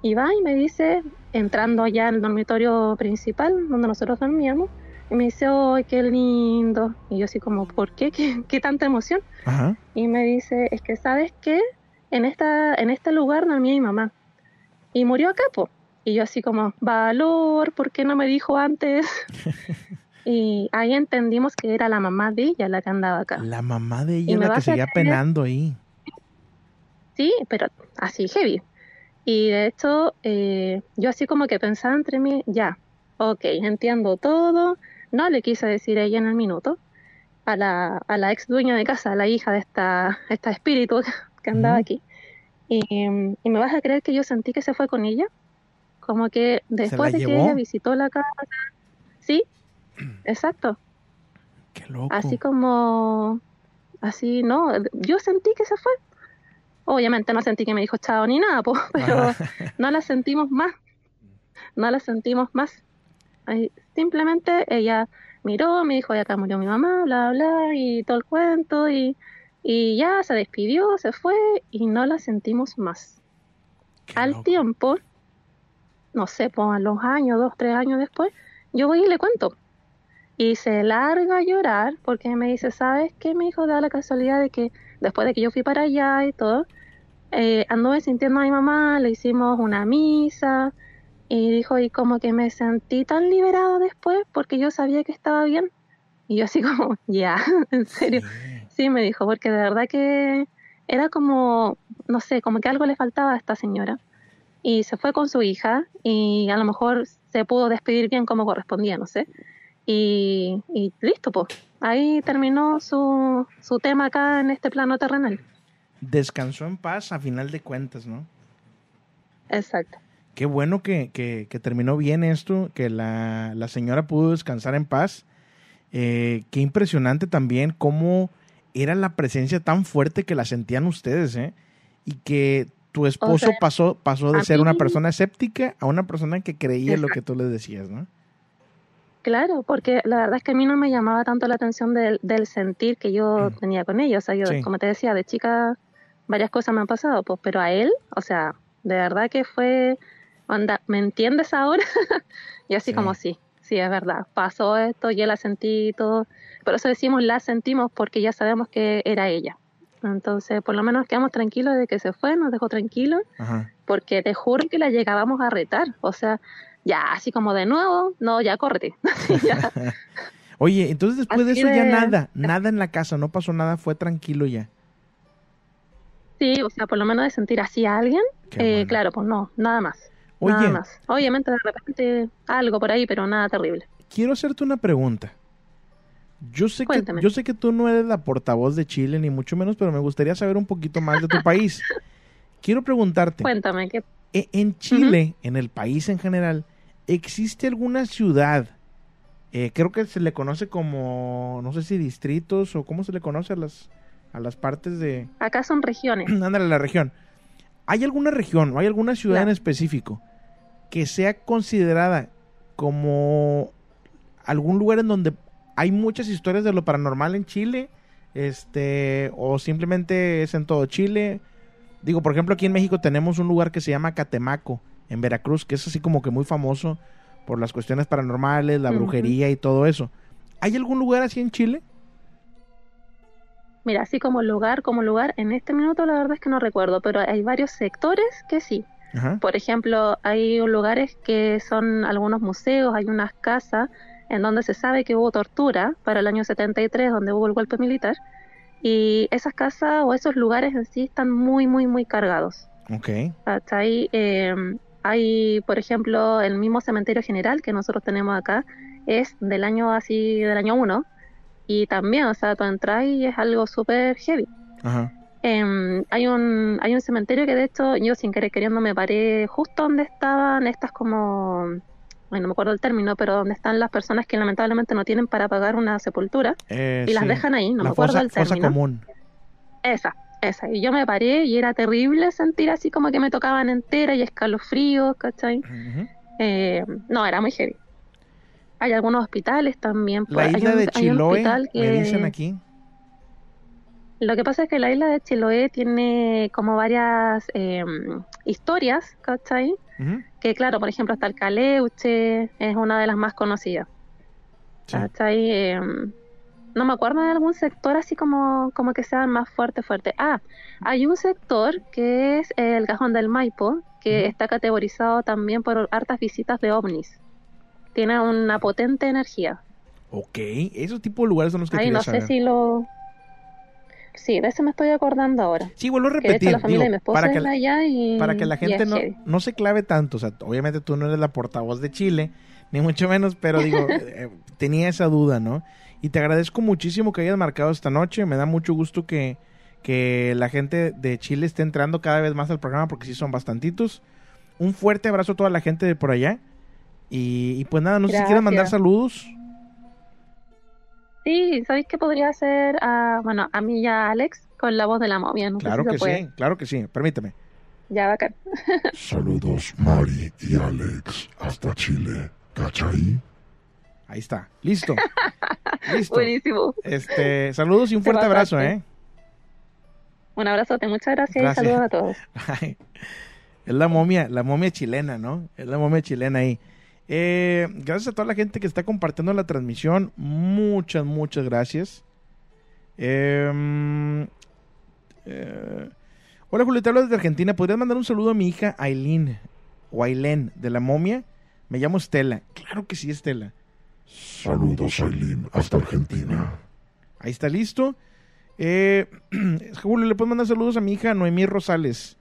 Y va y me dice, entrando ya en el dormitorio principal, donde nosotros dormíamos, y me dice, ¡ay, qué lindo! Y yo así como, ¿por qué? ¿Qué, qué tanta emoción? Ajá. Y me dice, es que sabes qué, en esta, en este lugar dormía mi mamá. Y murió acá, po. Y yo así como, valor, ¿por qué no me dijo antes? *laughs* y ahí entendimos que era la mamá de ella la que andaba acá. La mamá de Y ella me la que seguía creer- penando ahí. Sí, pero así heavy. Y de hecho, eh, yo así como que pensaba entre mí, ya, ok, entiendo todo. No le quise decir a ella en el minuto, a la, a la ex dueña de casa, a la hija de esta, esta espíritu que andaba aquí. Y, y me vas a creer que yo sentí que se fue con ella. Como que después de que ella visitó la casa, sí, exacto. Qué loco. Así como, así, no, yo sentí que se fue. Obviamente no sentí que me dijo chao ni nada, po, *laughs* pero no la sentimos más. No la sentimos más. Ahí, Simplemente ella miró, me dijo, ya acá murió mi mamá, bla, bla, y todo el cuento, y, y ya se despidió, se fue, y no la sentimos más. Al tiempo, no sé, pues a los años, dos, tres años después, yo voy y le cuento. Y se larga a llorar porque me dice, ¿sabes qué? Me dijo, da la casualidad de que después de que yo fui para allá y todo, eh, anduve sintiendo a mi mamá, le hicimos una misa Y dijo, y como que me sentí tan liberado después porque yo sabía que estaba bien. Y yo así como, *laughs* ya, en serio. Sí. me dijo, porque de verdad que era como, no sé, como que algo le faltaba a esta señora. Y se fue con su hija y a lo mejor se pudo despedir bien como correspondía, no sé. Y, y listo, pues. Ahí terminó su, su tema acá en este plano terrenal. Descansó en paz a final de cuentas, ¿no? Exacto. Qué bueno que, que, que terminó bien esto, que la, la, señora pudo descansar en paz. Eh, qué impresionante también cómo era la presencia tan fuerte que la sentían ustedes, ¿eh? Y que tu esposo O sea, pasó, pasó de ser una persona escéptica a una persona que creía lo que tú le decías, ¿no? Claro, porque la verdad es que a mí no me llamaba tanto la atención del, del sentir que yo tenía con ella. O sea, yo, Sí. como te decía, de chica varias cosas me han pasado, pues, pero a él, o sea, de verdad que fue, onda, ¿me entiendes ahora? *laughs* y así Sí. como sí, sí, es verdad, pasó esto, yo la sentí y todo. Por eso decimos la sentimos porque ya sabemos que era ella. Entonces, por lo menos quedamos tranquilos de que se fue, nos dejó tranquilos, Ajá. porque te juro que la llegábamos a retar. O sea, ya así como de nuevo, no, ya córrete. *laughs* Ya. Oye, entonces después de Así eso ya de- nada, nada en la casa, no pasó nada, fue tranquilo ya. Sí, o sea, por lo menos de sentir así a alguien, eh, claro, pues no, nada más. Oye. Nada más. Obviamente de repente algo por ahí, pero nada terrible. Quiero hacerte una pregunta. Yo sé, que, yo sé que tú no eres la portavoz de Chile, ni mucho menos, pero me gustaría saber un poquito más de tu *laughs* país. Quiero preguntarte, Cuéntame, ¿qué? e- en Chile, en el país en general, ¿existe alguna ciudad? eh, creo que se le conoce como, no sé si distritos o cómo se le conoce a las, a las partes de... *clears throat* Acá son regiones. *clears throat* Ándale, la región. ¿Hay alguna región o hay alguna ciudad en específico que sea considerada como algún lugar en donde hay muchas historias de lo paranormal en Chile? Este, o simplemente es en todo Chile. Digo, por ejemplo, aquí en México tenemos un lugar que se llama Catemaco, en Veracruz, que es así como que muy famoso por las cuestiones paranormales, la brujería y todo eso. ¿Hay algún lugar así en Chile? Mira, así como lugar, como lugar, en este minuto la verdad es que no recuerdo, pero hay varios sectores que sí. Ajá. Por ejemplo, hay lugares que son algunos museos, hay unas casas en donde se sabe que hubo tortura para el año 73, donde hubo el golpe militar, y esas casas o esos lugares en sí están muy, muy, muy cargados. Ok. Hasta ahí eh, hay, por ejemplo, el mismo cementerio general que nosotros tenemos acá, es del año así, del año 1, y también, o sea, tú entras y es algo súper heavy. Ajá. Em, hay un hay un cementerio que de hecho yo sin querer queriendo me paré justo donde estaban estas como ay, no me acuerdo el término pero donde están las personas que lamentablemente no tienen para pagar una sepultura Eh, y las dejan ahí no la me acuerdo fosa, el fosa término común. esa esa y yo me paré y era terrible sentir así como que me tocaban entera y escalofríos ¿cachai? Eh, no era muy heavy hay algunos hospitales también La hay isla un- de hay un Chiloé, hospital me que- dicen aquí. Lo que pasa es que la isla de Chiloé tiene como varias eh, historias, ¿cachai? Que claro, por ejemplo, está el Caleuche, es una de las más conocidas. ¿Cachai? Eh, no me acuerdo de algún sector así como, como que sea más fuerte, fuerte. Ah, hay un sector que es el Cajón del Maipo, que está categorizado también por hartas visitas de ovnis. Tiene una potente energía. Ok, esos tipos de lugares son los que quería no sé si lo... Sí, de eso me estoy acordando ahora. Sí, vuelvo a hecho repetir, digo, para que la- de allá y, Para que la y gente no se clave tanto, o sea, obviamente tú no eres la portavoz de Chile, ni mucho menos, pero digo, *laughs* eh, tenía esa duda, ¿no? Y te agradezco muchísimo que hayas marcado esta noche, me da mucho gusto que, que la gente de Chile esté entrando cada vez más al programa, porque sí son bastantitos. Un fuerte abrazo a toda la gente de por allá. Y, y pues nada, no sé si quieres mandar saludos. Sí, ¿sabéis qué podría hacer a, bueno, a mí y a Alex con la voz de la momia? No sé Claro se que puede. sí, claro que sí, permíteme. Ya, bacán. Saludos Mari y Alex hasta Chile. ¿Cachai? Ahí está, listo. *laughs* Listo. Buenísimo. Este, saludos y un Te fuerte abrazo. ¿eh? Un abrazote, muchas gracias, Gracias. y saludos a todos. *laughs* Ay, es la momia, la momia chilena, ¿no? Es la momia chilena ahí. Eh, gracias a toda la gente que está compartiendo la transmisión. Muchas, muchas gracias. Eh, eh, hola, Julio, te hablo desde Argentina. ¿Podrías mandar un saludo a mi hija Aileen? o Ailén de la momia. Me llamo Estela. Claro que sí, Estela. Saludos, Aileen, hasta Argentina. Ahí está listo. Eh, *clears throat* Julio, ¿le puedes mandar saludos a mi hija Noemí Rosales?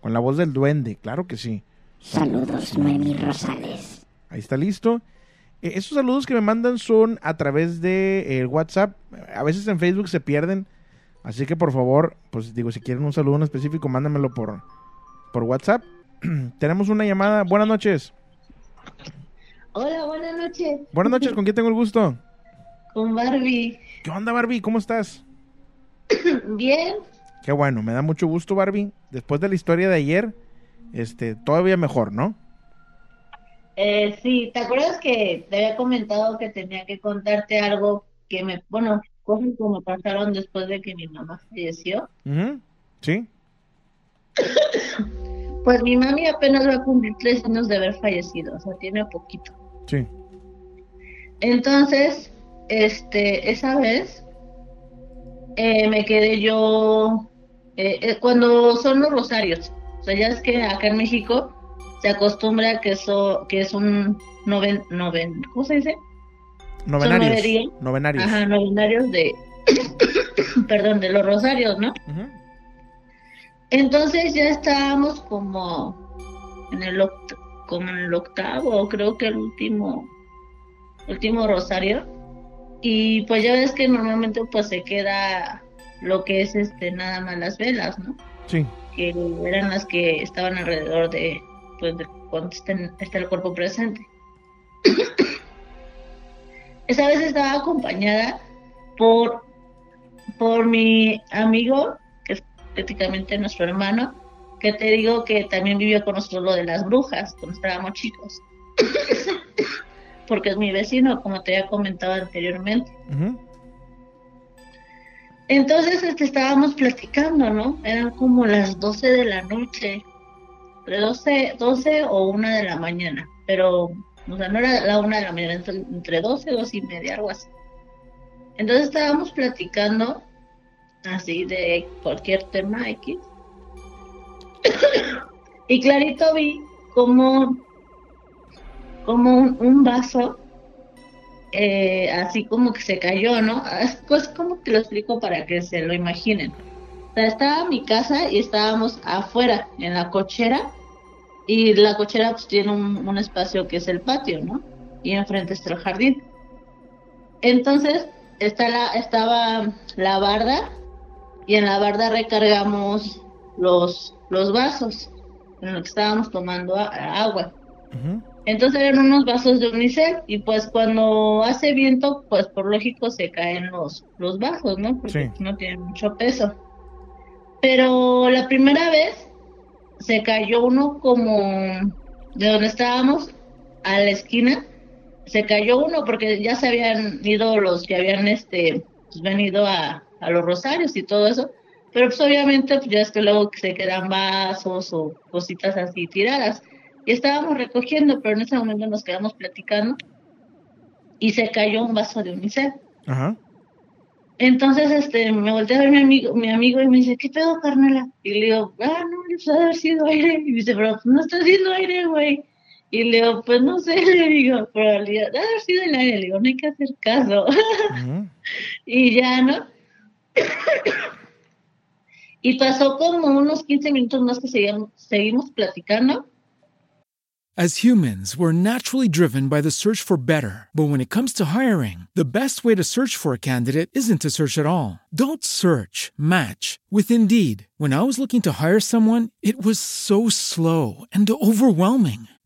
Con la voz del duende, claro que sí. Saludos, Noemí Rosales. Ahí está listo. Eh, esos saludos que me mandan son a través de eh, WhatsApp. A veces en Facebook se pierden. Así que por favor, pues digo, si quieren un saludo en específico, mándamelo por, por WhatsApp. *clears throat* Tenemos una llamada. Buenas noches. Hola, buenas noches. Buenas noches, ¿con quién tengo el gusto? Con Barbie. ¿Qué onda, Barbie? ¿Cómo estás? *clears throat* Bien. Qué bueno, me da mucho gusto, Barbie. Después de la historia de ayer, este, todavía mejor, ¿no? Eh, sí, ¿te acuerdas que te había comentado que tenía que contarte algo que me, bueno, cosas que me pasaron después de que mi mamá falleció? Sí. *coughs* Pues mi mami apenas va a cumplir tres años de haber fallecido, o sea, tiene poquito. Sí. Entonces, este, esa vez eh, me quedé yo eh, eh, cuando son los rosarios. O sea, ya es que acá en México se acostumbra que eso que es un noven, noven ¿cómo se dice? Novenarios. Novenarios. Ajá, novenarios de, *coughs* perdón, de los rosarios, ¿no? Entonces ya estábamos como en el como en el octavo, creo que el último, último rosario. Y pues ya ves que normalmente pues se queda lo que es este nada más las velas, ¿no? Sí. Que eran las que estaban alrededor de, pues, de cuando estén- está el cuerpo presente. *coughs* Esa vez estaba acompañada por, por mi amigo, que es prácticamente nuestro hermano, que te digo que también vivió con nosotros lo de las brujas cuando estábamos chicos. Porque es mi vecino, como te había comentado anteriormente. Entonces este, estábamos platicando, ¿no? Eran como las 12 de la noche, entre 12, 12 o 1 de la mañana, pero, o sea, no era la 1 de la mañana, entre, entre 12 y 12 y media, algo así. Entonces estábamos platicando así de cualquier tema X. y clarito vi como, como un, vaso eh, así como que se cayó, ¿no? Es pues como que lo explico para que se lo imaginen. O sea, estaba mi casa y estábamos afuera, en la cochera, y la cochera pues tiene un, un espacio que es el patio, ¿no? Y enfrente está el jardín. Entonces, está la, estaba la barda, y en la barda recargamos los, los vasos en los que estábamos tomando agua. Entonces eran unos vasos de unicel y pues cuando hace viento, pues por lógico se caen los, los vasos, ¿no? Porque Sí. no tienen mucho peso. Pero la primera vez se cayó uno como de donde estábamos a la esquina, se cayó uno porque ya se habían ido los que habían este pues, venido a, a los rosarios y todo eso. Pero pues obviamente pues ya es que luego se quedan vasos o cositas así tiradas. Y estábamos recogiendo, pero en ese momento nos quedamos platicando y se cayó un vaso de unicel. Ajá. Entonces, este, me volteé a ver mi amigo, mi amigo y me dice, ¿qué pedo, carnala? Y le digo, ah, no, pues ha haber sido aire. Y me dice, pero pues, no está haciendo aire, güey. Y le digo, pues no sé, *laughs* le digo, pero le digo, ha de haber sido el aire. Le digo, no hay que hacer caso. *laughs* y ya, ¿no? Y pasó como unos 15 minutos más que seguimos platicando. As humans, we're naturally driven by the search for better. But when it comes to hiring, the best way to search for a candidate isn't to search at all. Don't search, match with Indeed. When I was looking to hire someone, it was so slow and overwhelming.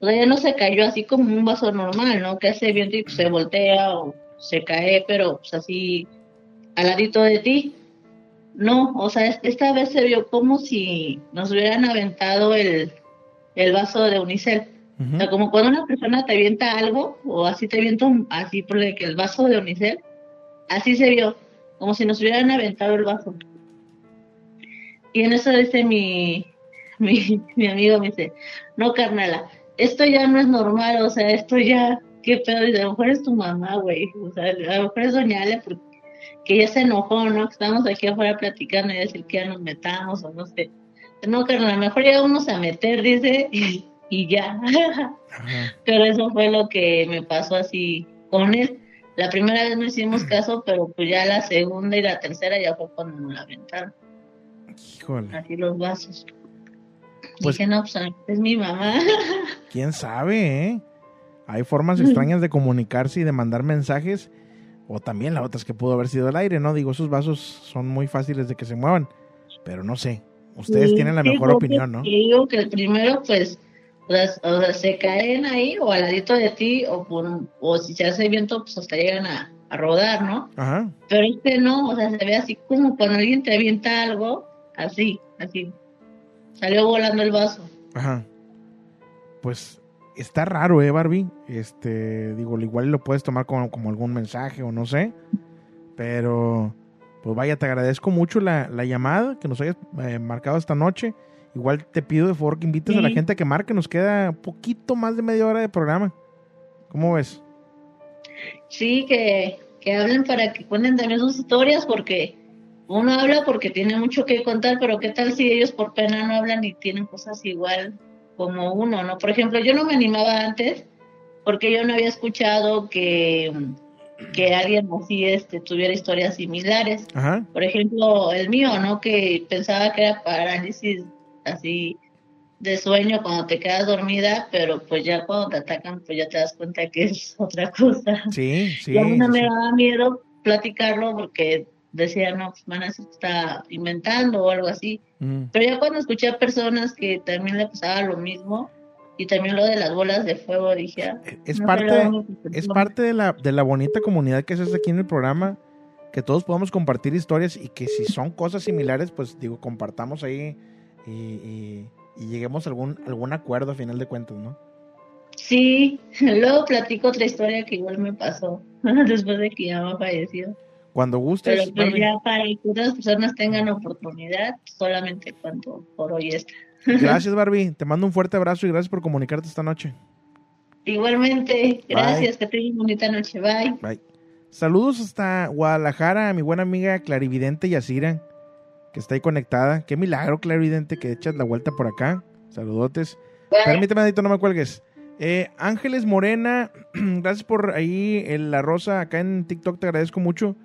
todavía no se cayó así como un vaso normal, ¿no? Que hace viento y pues, se voltea o se cae, pero pues así al ladito de ti. No, o sea, es- esta vez se vio como si nos hubieran aventado el, el vaso de unicel. O sea, como cuando una persona te avienta algo, o así te avienta un, así por el que el vaso de unicel, así se vio, como si nos hubieran aventado el vaso. Y en eso dice mi, *laughs* mi, mi amigo, me dice, no, carnala, esto ya no es normal, o sea, esto ya, qué pedo, dice, a lo mejor es tu mamá, güey, o sea, a lo mejor es doña Ale, porque que ya se enojó, ¿no? Que estamos aquí afuera platicando y decir que ya nos metamos, o no sé. No, carnal, a lo mejor ya vamos a meter, dice, y, y ya. pero eso fue lo que me pasó así con él. La primera vez no hicimos caso, pero pues ya la segunda y la tercera ya fue cuando nos la aventaron. Híjole. Así los vasos. Pues- Dije, no, pues es mi mamá. *laughs* ¿Quién sabe, eh? Hay formas extrañas de comunicarse y de mandar mensajes. O también la otra es que pudo haber sido el aire, ¿no? Digo, esos vasos son muy fáciles de que se muevan. Pero no sé. Ustedes Sí, tienen la mejor opinión, ¿no? Digo que primero, pues, las- o sea, se caen ahí o al ladito de ti, o, por, o si se hace viento, pues hasta llegan a, a rodar, ¿no? Ajá. Pero este no, o sea, se ve así como cuando alguien te avienta algo, así, así. Salió volando el vaso. Ajá. Pues está raro, ¿eh, Barbie? Este, digo, igual lo puedes tomar como, como algún mensaje o no sé. Pero, pues vaya, te agradezco mucho la, la llamada que nos hayas eh, marcado esta noche. Igual te pido de favor que invites a la gente a que marque. Nos queda poquito más de media hora de programa. ¿Cómo ves? Sí, que, que hablen para que cuenten también sus historias, porque uno habla porque tiene mucho que contar, pero qué tal si ellos por pena no hablan y tienen cosas igual como uno, ¿no? Por ejemplo, yo no me animaba antes porque yo no había escuchado que, que alguien así este, tuviera historias similares. Ajá. Por ejemplo, el mío, ¿no? Que pensaba que era parálisis así de sueño cuando te quedas dormida, pero pues ya cuando te atacan, pues ya te das cuenta que es *laughs* otra cosa. Sí, sí. y a mí no sí, me daba miedo platicarlo porque decía, no, pues está inventando o algo así. Mm. Pero ya cuando escuché a personas que también le pasaba lo mismo y también lo de las bolas de fuego, dije, ah, Es no parte, es parte de la, de la bonita comunidad que se hace aquí en el programa, que todos podamos compartir historias y que si son cosas similares, pues digo, compartamos ahí y, y- y lleguemos a algún, algún acuerdo a final de cuentas, ¿no? Sí, *laughs* luego platico otra historia que igual me pasó *laughs* después de que ya me falleció. Cuando gustes, Pero pues ya para que otras personas tengan oportunidad, solamente cuando por hoy está. *laughs* Gracias, Barbie. Te mando un fuerte abrazo y gracias por comunicarte esta noche. Igualmente, gracias, que tengan bonita noche, bye. Bye. Saludos hasta Guadalajara a mi buena amiga Clarividente Yacira, que está ahí conectada. Qué milagro, Clarividente, que echas la vuelta por acá. Saludotes. Permíteme, Adito, no me cuelgues. Eh, Ángeles Morena, *clears throat* gracias por ahí el- la rosa acá en TikTok, te agradezco mucho.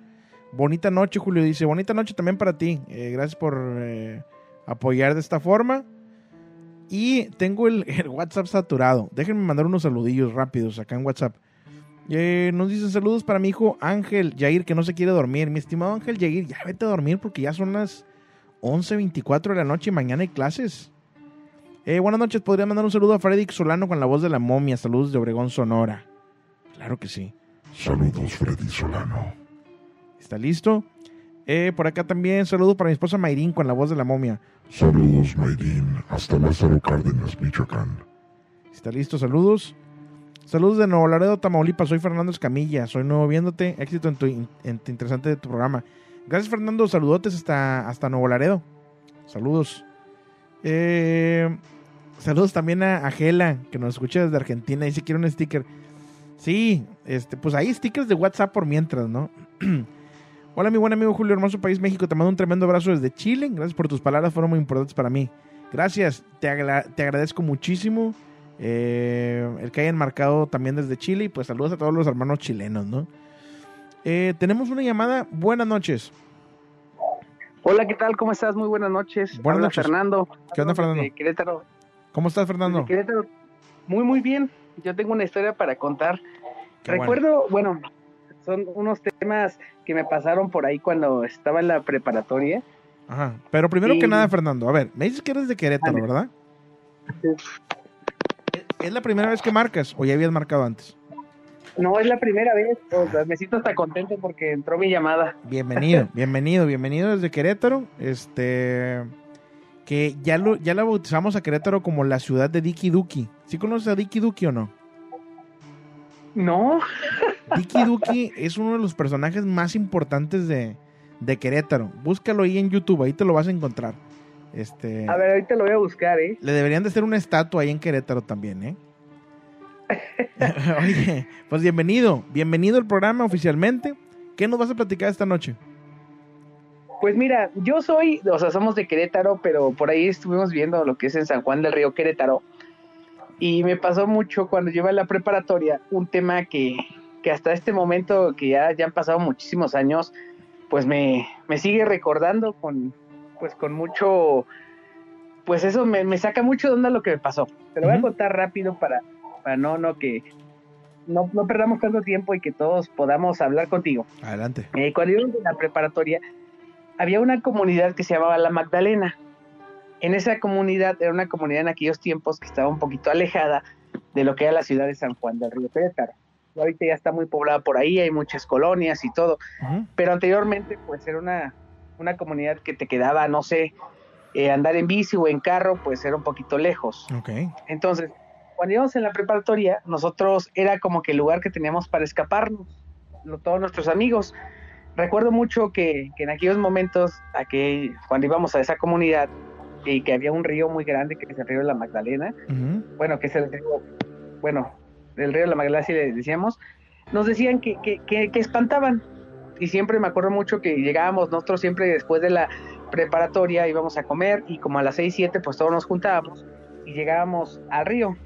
Bonita noche, Julio dice. Bonita noche también para ti. Eh, gracias por eh, apoyar de esta forma. Y tengo el, *laughs* WhatsApp saturado. Déjenme mandar unos saludillos rápidos acá en WhatsApp. Eh, nos dicen saludos para mi hijo Ángel Yair, que no se quiere dormir. Mi estimado Ángel Yair, ya vete a dormir porque ya son las 11.24 de la noche y mañana hay clases. Buenas noches, podría mandar un saludo a Freddy Solano con la voz de la momia. Saludos de Obregón, Sonora. Claro que sí. Saludos, Freddy Solano. ¿Está listo? Eh, por acá también saludo para mi esposa Mayrín con la voz de la momia. Saludos, Mayrin. Hasta Lázaro Cárdenas, Michoacán. ¿Está listo? Saludos. Saludos de Nuevo Laredo, Tamaulipas. Soy Fernando Escamilla. Soy nuevo viéndote. Éxito en tu, en tu interesante de tu programa. Gracias, Fernando. Saludotes hasta, hasta Nuevo Laredo. Saludos. Eh, saludos también a, a Gela, que nos escucha desde Argentina. Dice que quiere un sticker. Sí, este, pues hay stickers de WhatsApp por mientras, ¿no? *clears throat* Hola, mi buen amigo Julio, hermoso país México. Te mando un tremendo abrazo desde Chile. Gracias por tus palabras, fueron muy importantes para mí. Gracias, te, agra- te agradezco muchísimo eh, el que hayan marcado también desde Chile. Y pues saludos a todos los hermanos chilenos, ¿no? Eh, tenemos una llamada. Buenas noches. Hola, ¿qué tal? ¿Cómo estás? Muy buenas noches. Buenas Habla noches. Fernando. ¿Qué onda, Fernando? Querétaro. ¿Cómo estás, Fernando? Querétaro. Muy, muy bien. Yo tengo una historia para contar. Qué Recuerdo, bueno. Son unos temas que me pasaron por ahí cuando estaba en la preparatoria. Ajá. Pero primero Sí. que nada, Fernando, a ver, me dices que eres de Querétaro. ¿verdad? ¿Es la primera vez que marcas o ya habías marcado antes? No es la primera vez, o sea, me siento hasta contento porque entró mi llamada. Bienvenido, *laughs* bienvenido, bienvenido desde Querétaro. Este que ya lo ya la bautizamos a Querétaro como la ciudad de Diki Duki. ¿Sí conoces a Diki Duki o no? No. Diki Duki es uno de los personajes más importantes de, de Querétaro. Búscalo ahí en YouTube, ahí te lo vas a encontrar. Este A ver, ahorita lo voy a buscar, ¿eh? le deberían de hacer una estatua ahí en Querétaro también, ¿eh? *laughs* Oye, pues bienvenido, bienvenido al programa oficialmente. ¿Qué nos vas a platicar esta noche? Pues mira, yo soy, o sea, somos de Querétaro, pero por ahí estuvimos viendo lo que es en San Juan del Río Querétaro. Y me pasó mucho cuando yo iba a la preparatoria, un tema que, que hasta este momento, que ya, ya han pasado muchísimos años, pues me, me sigue recordando con, pues con mucho, pues eso me, me saca mucho de onda lo que me pasó. Te lo voy a contar rápido para, para no, no que no, no perdamos tanto tiempo y que todos podamos hablar contigo. Adelante. Eh, cuando íbamos en la preparatoria, había una comunidad que se llamaba La Magdalena. En esa comunidad, era una comunidad en aquellos tiempos que estaba un poquito alejada de lo que era la ciudad de San Juan del Río Querétaro. Ahorita ya está muy poblada por ahí, hay muchas colonias y todo. Pero anteriormente, pues era una, una comunidad que te quedaba, no sé, eh, andar en bici o en carro, pues era un poquito lejos. Ok. Entonces, cuando íbamos en la preparatoria, nosotros era como que el lugar que teníamos para escaparnos, lo- todos nuestros amigos. Recuerdo mucho que, que en aquellos momentos, aquel, cuando íbamos a esa comunidad, y que había un río muy grande, que es el río de la Magdalena, bueno, que es el río, bueno, el río de la le decíamos, nos decían que, que, que, espantaban. Y siempre me acuerdo mucho que llegábamos, nosotros siempre después de la preparatoria íbamos a comer y como a las 6, 7 pues todos nos juntábamos y llegábamos al río.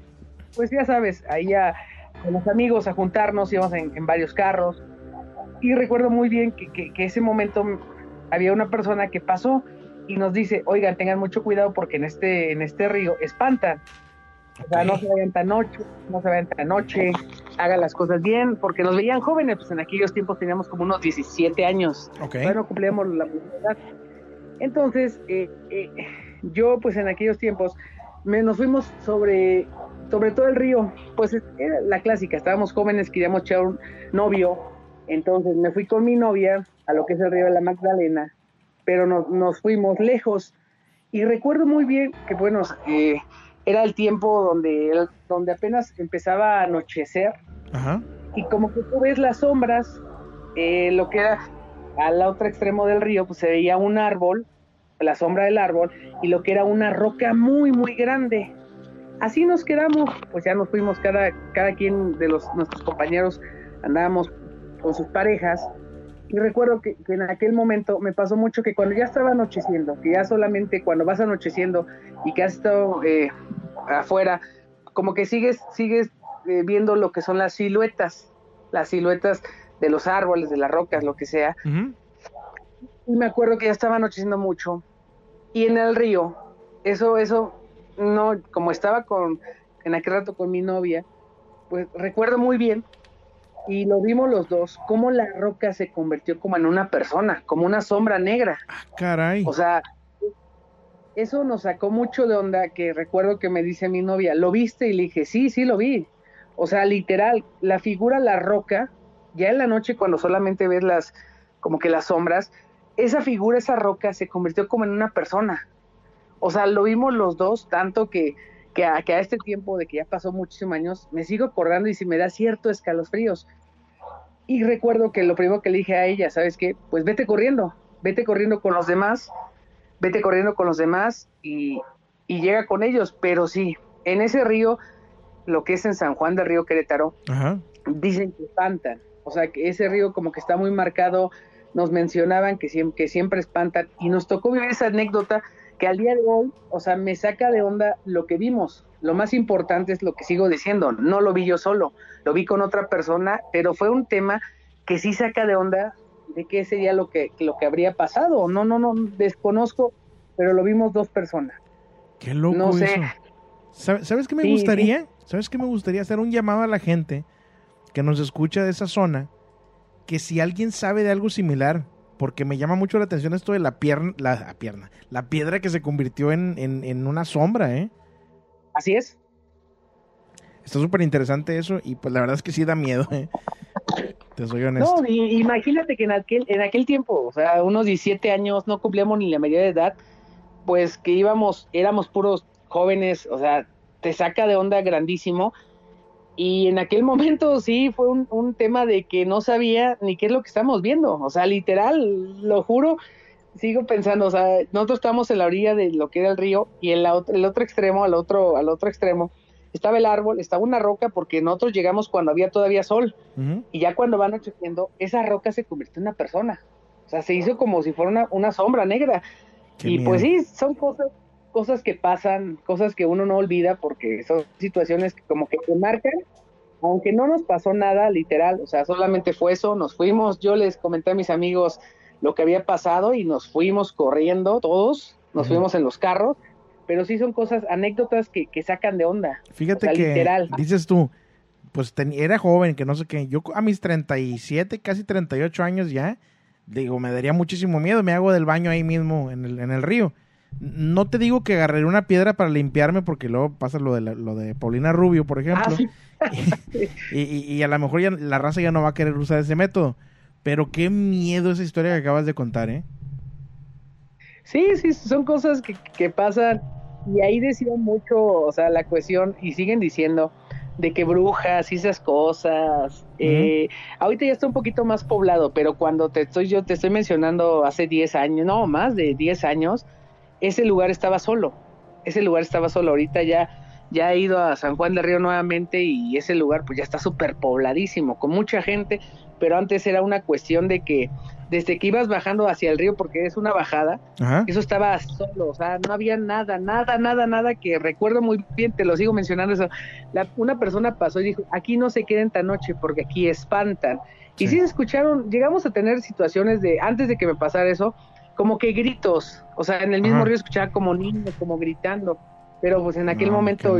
Pues ya sabes, ahí a, con los amigos a juntarnos, íbamos en, varios carros. Y recuerdo muy bien que, que, que ese momento había una persona que pasó y nos dice, oigan, tengan mucho cuidado porque en este, en este río espantan. O sea, no se vayan tan noche, no se vayan tan noche, hagan las cosas bien, porque nos veían jóvenes, pues en aquellos tiempos teníamos como unos 17 años. Ok. Bueno, cumplíamos la edad. Entonces, eh, eh, yo pues en aquellos tiempos me, nos fuimos sobre, sobre todo el río, pues era la clásica, estábamos jóvenes, queríamos echar un novio, entonces me fui con mi novia a lo que es el río de la Magdalena, pero nos, nos fuimos lejos y recuerdo muy bien que bueno, eh, era el tiempo donde, donde apenas empezaba a anochecer Ajá. y como que tú ves las sombras, eh, lo que era al otro extremo del río, pues se veía un árbol, la sombra del árbol, y lo que era una roca muy, muy grande. Así nos quedamos, pues ya nos fuimos cada, cada quien de los nuestros compañeros, andábamos con sus parejas, y recuerdo que, que en aquel momento me pasó mucho que cuando ya estaba anocheciendo, que ya solamente cuando vas anocheciendo y que has estado eh, afuera, como que sigues, sigues eh, viendo lo que son las siluetas, las siluetas de los árboles, de las rocas, lo que sea. Y me acuerdo que ya estaba anocheciendo mucho. Y en el río, eso, eso, no, como estaba con, en aquel rato con mi novia, pues recuerdo muy bien, y lo vimos los dos, cómo la roca se convirtió como en una persona, como una sombra negra. Caray. O sea, eso nos sacó mucho de onda que recuerdo que me dice mi novia, ¿lo viste? Y le dije, sí, sí lo vi. O sea, literal, la figura, la roca, ya en la noche cuando solamente ves las, como que las sombras, esa figura, esa roca se convirtió como en una persona. O sea, lo vimos los dos, tanto que, que, a, que a este tiempo de que ya pasó muchísimos años, me sigo acordando y si me da cierto escalofríos. Y recuerdo que lo primero que le dije a ella, ¿sabes qué? Pues vete corriendo, vete corriendo con los demás, vete corriendo con los demás y, y llega con ellos. Pero sí, en ese río, lo que es en San Juan del Río Querétaro, Ajá. dicen que espantan. O sea, que ese río como que está muy marcado nos mencionaban que siempre, que siempre espantan y nos tocó vivir esa anécdota que al día de hoy, o sea, me saca de onda lo que vimos. Lo más importante es lo que sigo diciendo, no lo vi yo solo, lo vi con otra persona, pero fue un tema que sí saca de onda de qué sería lo que, lo que habría pasado. No, no, no, desconozco, pero lo vimos dos personas. Qué loco No sé. eso. ¿Sabe- ¿Sabes qué me Sí, gustaría? ¿Sabes qué me gustaría hacer un llamado a la gente que nos escucha de esa zona? Que si alguien sabe de algo similar, porque me llama mucho la atención esto de la pierna, la, la pierna, la piedra que se convirtió en, en- en una sombra, ¿eh? Así es. Está súper interesante eso y pues la verdad es que sí da miedo, ¿eh? Te soy honesto. No, y- imagínate que en aquel, en aquel tiempo, o sea, unos 17 años, no cumplíamos ni la mayoría de edad, pues que íbamos, éramos puros jóvenes, o sea, te saca de onda grandísimo. Y en aquel momento sí fue un, un tema de que no sabía ni qué es lo que estamos viendo. O sea, literal, lo juro, sigo pensando, o sea, nosotros estamos en la orilla de lo que era el río y en la el otro extremo, al otro, al otro extremo, estaba el árbol, estaba una roca porque nosotros llegamos cuando había todavía sol. Y ya cuando van anocheciendo, esa roca se convirtió en una persona. O sea, se hizo como si fuera una, una sombra negra. Qué y miedo. pues sí, son cosas, cosas que pasan, cosas que uno no olvida porque son situaciones que como que te marcan, aunque no nos pasó nada literal, o sea, solamente fue eso, nos fuimos, yo les comenté a mis amigos lo que había pasado y nos fuimos corriendo todos, nos fuimos en los carros, pero sí son cosas, anécdotas que, que sacan de onda. Fíjate O sea, que literal. dices tú, pues ten- era joven, que no sé qué. Yo a mis 37, casi 38 años ya, digo, me daría muchísimo miedo. Me hago del baño ahí mismo en el, en el río. No te digo que agarraré una piedra para limpiarme, porque luego pasa lo de, la- lo de Paulina Rubio, por ejemplo. Ah, *laughs* y, y- y a lo mejor ya la raza ya no va a querer usar ese método. Pero qué miedo esa historia que acabas de contar, ¿eh? Sí, sí, son cosas que, que pasan y ahí decían mucho, o sea, la cuestión, y siguen diciendo, de que brujas y esas cosas. eh, ahorita ya está un poquito más poblado, pero cuando te estoy, yo te estoy mencionando hace 10 años, no, más de 10 años, ese lugar estaba solo, ese lugar estaba solo, ahorita ya, ya he ido a San Juan del Río nuevamente y ese lugar pues ya está súper pobladísimo, con mucha gente, pero antes era una cuestión de que desde que ibas bajando hacia el río, porque es una bajada, Ajá. eso estaba solo, o sea, no había nada, nada, nada, nada que recuerdo muy bien, te lo sigo mencionando eso. La- una persona pasó y dijo, aquí no se queden tan noche porque aquí espantan. Y sí se escucharon, llegamos a tener situaciones de, antes de que me pasara eso, como que gritos, o sea, en el mismo Ajá. río escuchaba como niños, como gritando, pero pues en aquel No, momento,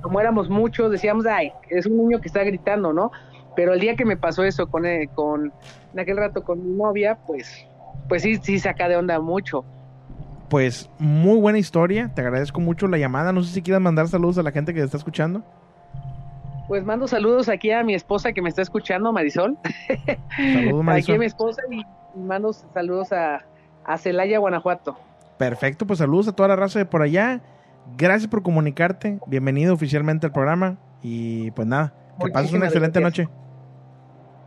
como éramos muchos, decíamos, ay, es un niño que está gritando, ¿no? Pero el día que me pasó eso con, eh, con en aquel rato con mi novia, pues, pues sí, sí saca de onda mucho. Pues muy buena historia. Te agradezco mucho la llamada. No sé si quieras mandar saludos a la gente que te está escuchando. Pues mando saludos aquí a mi esposa que me está escuchando, Marisol. *laughs* Saludos, Aquí Marisol. a mi esposa y mando saludos a, a Celaya, Guanajuato. Perfecto, pues saludos a toda la raza de por allá. Gracias por comunicarte. Bienvenido oficialmente al programa. Y pues nada, que pases una excelente gracias. noche.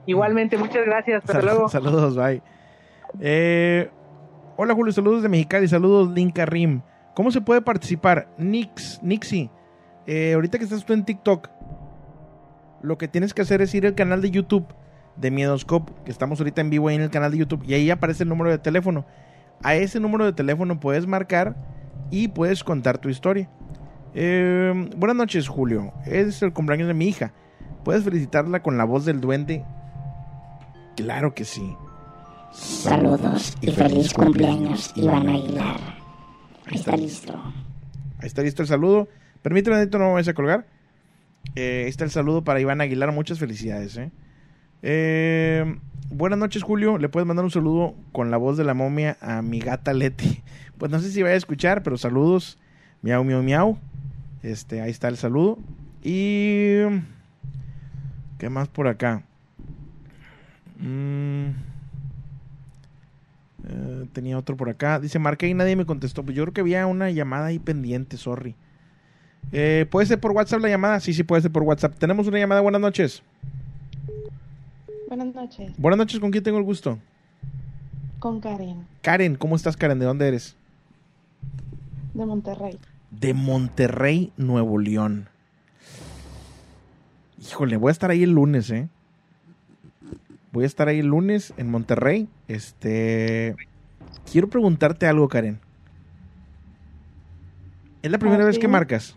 Igualmente, muchas gracias. Hasta Sal- luego. Saludos, bye. Eh, hola Julio, saludos de Mexicali, saludos Linka Rim. ¿Cómo se puede participar? Nix, Nixie, eh, ahorita que estás tú en TikTok, lo que tienes que hacer es ir al canal de YouTube de Miedoscope, que estamos ahorita en vivo ahí en el canal de YouTube, y ahí aparece el número de teléfono. A ese número de teléfono puedes marcar y puedes contar tu historia. Eh, buenas noches, Julio. Es el cumpleaños de mi hija. ¿Puedes felicitarla con la voz del duende? Claro que sí. Saludos y feliz cumpleaños, Iván Aguilar. Ahí está listo. Ahí está listo el saludo. Permíteme, Neto, no me vayas a colgar. Eh, ahí está el saludo para Iván Aguilar. Muchas felicidades, ¿eh? Eh, buenas noches, Julio. Le puedes mandar un saludo con la voz de la momia a mi gata Leti. *laughs* Pues no sé si vaya a escuchar, pero saludos. Miau, miau, miau. Este, ahí está el saludo. Y... ¿Qué más por acá? Mm, eh, tenía otro por acá. Dice, marqué y nadie me contestó. Pues yo creo que había una llamada ahí pendiente, sorry. Eh, ¿Puede ser por WhatsApp la llamada? Sí, sí, puede ser por WhatsApp. Tenemos una llamada. Buenas noches. Buenas noches, Buenas noches, ¿con quién tengo el gusto? con Karen, Karen, ¿cómo estás, Karen? ¿De dónde eres? de Monterrey. De Monterrey, Nuevo León. Híjole, voy a estar ahí el lunes, ¿eh? Voy a estar ahí el lunes en Monterrey. Este. Quiero preguntarte algo, Karen. ¿Es la primera Ah, vez que marcas?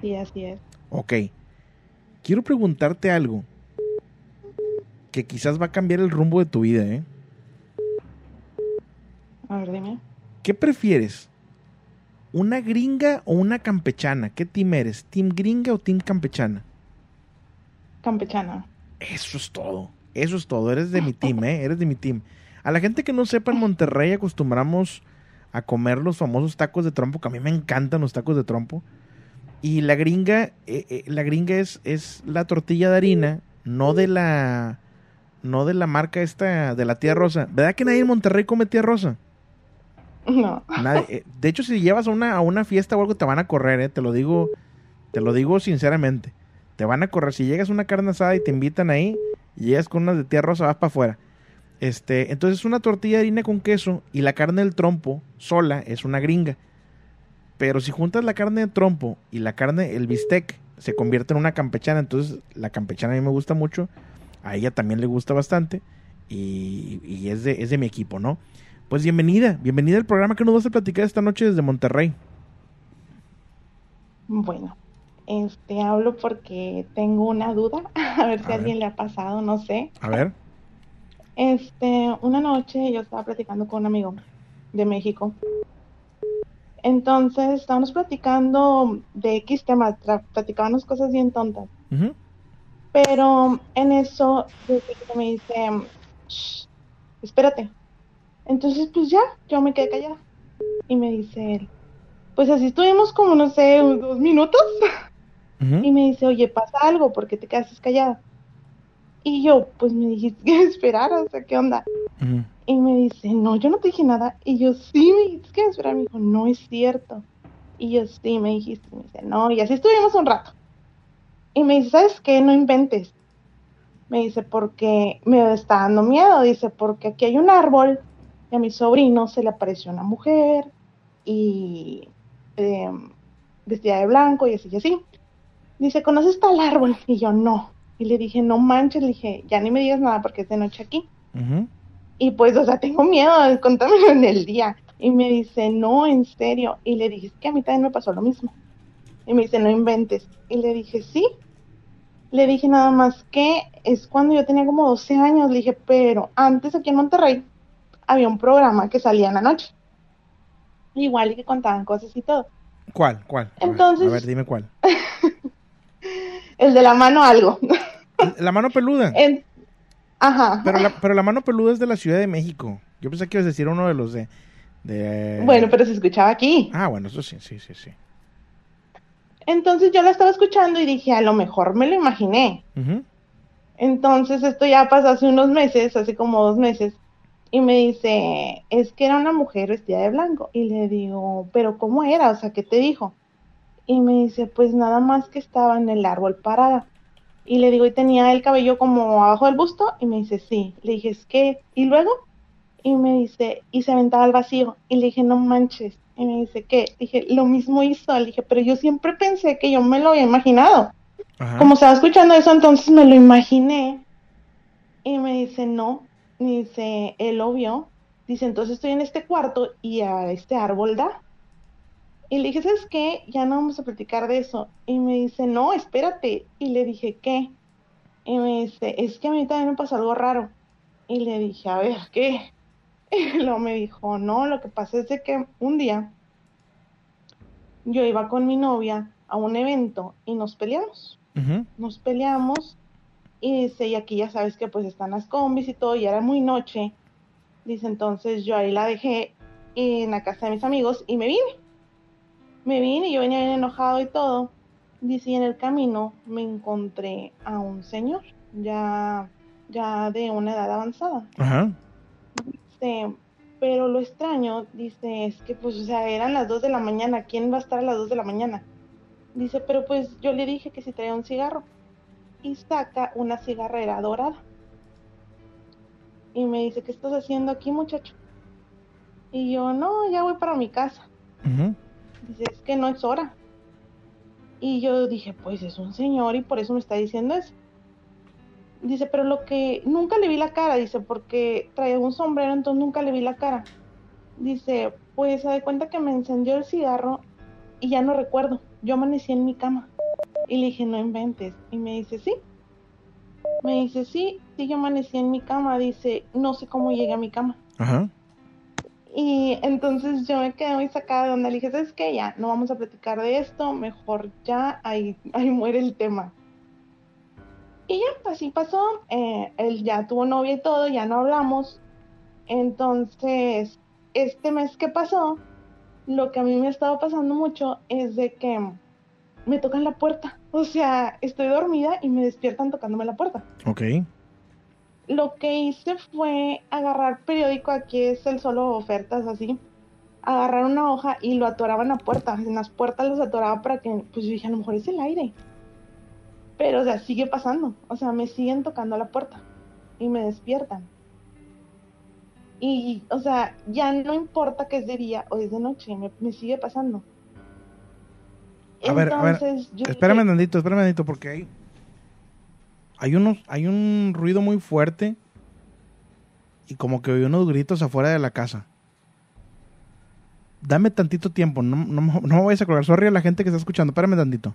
Sí, así es. Ok. Quiero preguntarte algo que quizás va a cambiar el rumbo de tu vida, ¿eh? A ver, dime. ¿Qué prefieres? ¿Una gringa o una campechana? ¿Qué team eres? ¿Team gringa o team campechana? Campechana. Eso es todo. Eso es todo. Eres de mi team, *laughs* ¿eh? Eres de mi team. A la gente que no sepa, en Monterrey acostumbramos a comer los famosos tacos de trompo, que a mí me encantan los tacos de trompo. Y la gringa, eh, eh, la gringa es, es la tortilla de harina, no de la, no de la marca esta, de la tía rosa. ¿Verdad que nadie en Monterrey come tía rosa? *laughs* No. Eh, de hecho, si llevas una, a una fiesta o algo, te van a correr, eh, te lo digo, te lo digo sinceramente. Te van a correr. Si llegas a una carne asada y te invitan ahí, y llegas con unas de tía rosa, vas para afuera. Este, entonces es una tortilla de harina con queso y la carne del trompo sola es una gringa. Pero si juntas la carne de trompo y la carne, el bistec, se convierte en una campechana. Entonces la campechana a mí me gusta mucho. A ella también le gusta bastante. Y, y es, de, es de mi equipo, ¿no? Pues bienvenida, bienvenida al programa que nos vas a platicar esta noche desde Monterrey. Bueno, este hablo porque tengo una duda, *laughs* a ver si a alguien le ha pasado, no sé. A ver. Este, una noche yo estaba platicando con un amigo de México. Entonces estábamos platicando de X temas, platicábamos cosas bien tontas. Pero en eso, me dice, "Shh, espérate. Entonces, pues ya, yo me quedé callada. Y me dice él, pues así estuvimos como, no sé, dos minutos. Y me dice, oye, pasa algo, porque te quedaste callada? Y yo, pues me dijiste que *laughs* esperara, o sea, ¿qué onda? Y me dice, no, yo no te dije nada. Y yo, sí, me dijiste que esperara. Me dijo, no es cierto. Y yo, sí, me dijiste. Me dice, no, y así estuvimos un rato. Y me dice, ¿sabes qué? No inventes. Me dice, porque me está dando miedo. Dice, porque aquí hay un árbol a mi sobrino se le apareció una mujer y eh, vestida de blanco y así y así. Dice, ¿conoces tal árbol? Y yo, no. Y le dije, no manches, le dije, ya ni me digas nada porque es de noche aquí. Y pues, o sea, tengo miedo de *laughs* contármelo en el día. Y me dice, no, en serio. Y le dije, es que a mí también me pasó lo mismo. Y me dice, no inventes. Y le dije, sí. Le dije nada más que es cuando yo tenía como 12 años. Le dije, pero antes aquí en Monterrey había un programa que salía en la noche. Igual y que contaban cosas y todo. ¿Cuál? ¿Cuál? A ver, Entonces- a ver, dime cuál. *laughs* El de la mano algo. *laughs* La mano peluda. En- Ajá. Pero la, pero la mano peluda es de la Ciudad de México. Yo pensé que ibas a decir uno de los de... de- Bueno, pero se escuchaba aquí. Ah, bueno, eso sí, sí, sí, sí. Entonces yo la estaba escuchando y dije, a lo mejor me lo imaginé. Entonces esto ya pasó hace unos meses, hace como dos meses, y me dice, es que era una mujer vestida de blanco. Y le digo, pero ¿cómo era? O sea, ¿qué te dijo? Y me dice, pues nada más que estaba en el árbol parada. Y le digo, y tenía el cabello como abajo del busto, y me dice, sí. Le dije, es que, ¿y luego? Y me dice, y se aventaba al vacío. Y le dije, no manches. Y me dice, ¿qué? Dije, lo mismo hizo. Le dije, pero yo siempre pensé que yo me lo había imaginado. Como estaba escuchando eso, entonces me lo imaginé. Y me dice, no. Dice, él lo vio. Dice, entonces estoy en este cuarto y a este árbol da. Y le dije, ¿sabes qué? Ya no vamos a platicar de eso. Y me dice, no, espérate. Y le dije, ¿qué? Y me dice, es que a mí también me pasó algo raro. Y le dije, a ver, ¿qué? *laughs* Y luego me dijo, no, lo que pasa es de que un día yo iba con mi novia a un evento y nos peleamos. Nos peleamos y dice, y aquí ya sabes que pues están las combis y todo, y era muy noche. Dice, entonces yo ahí la dejé en la casa de mis amigos y me vine. Me vine y yo venía bien enojado y todo. Dice, y en el camino me encontré a un señor, ya, ya de una edad avanzada. Ajá. Dice, pero lo extraño, dice, es que pues, o sea, eran las 2 de la mañana, ¿quién va a estar a las 2 de la mañana? Dice, pero pues yo le dije que si traía un cigarro. Y saca una cigarrera dorada. Y me dice, ¿qué estás haciendo aquí, muchacho? Y yo, no, ya voy para mi casa. Dice, es que no es hora. Y yo dije, pues es un señor y por eso me está diciendo eso. Dice, pero lo que nunca le vi la cara, dice, porque traía un sombrero, entonces nunca le vi la cara. Dice, pues se da cuenta que me encendió el cigarro y ya no recuerdo. Yo amanecí en mi cama. Y le dije, no inventes. Y me dice, sí. Me dice, sí, sí, yo amanecí en mi cama. Dice, no sé cómo llegué a mi cama. Ajá. Y entonces yo me quedé muy sacada de donde le dije, ¿sabes qué? Ya, no vamos a platicar de esto, mejor ya, ahí, ahí muere el tema. Y ya, así pasó, eh, él ya tuvo novia y todo, ya no hablamos. Entonces, este mes que pasó, lo que a mí me ha estado pasando mucho es de que me tocan la puerta. O sea, estoy dormida y me despiertan tocándome la puerta. Ok. Lo que hice fue agarrar periódico, aquí es el solo ofertas así, agarrar una hoja y lo atoraba en la puerta. En las puertas los atoraba para que, pues yo dije, a lo mejor es el aire. Pero, o sea, sigue pasando. O sea, me siguen tocando la puerta y me despiertan. Y, o sea, ya no importa que es de día o es de noche, me, me sigue pasando. A ver, a ver, yo espérame tantito, espérame tantito, porque hay, hay unos, hay un ruido muy fuerte y como que oí unos gritos afuera de la casa. Dame tantito tiempo, no, no, no me vayas a colgar. Sorry a la gente que está escuchando, espérame tantito.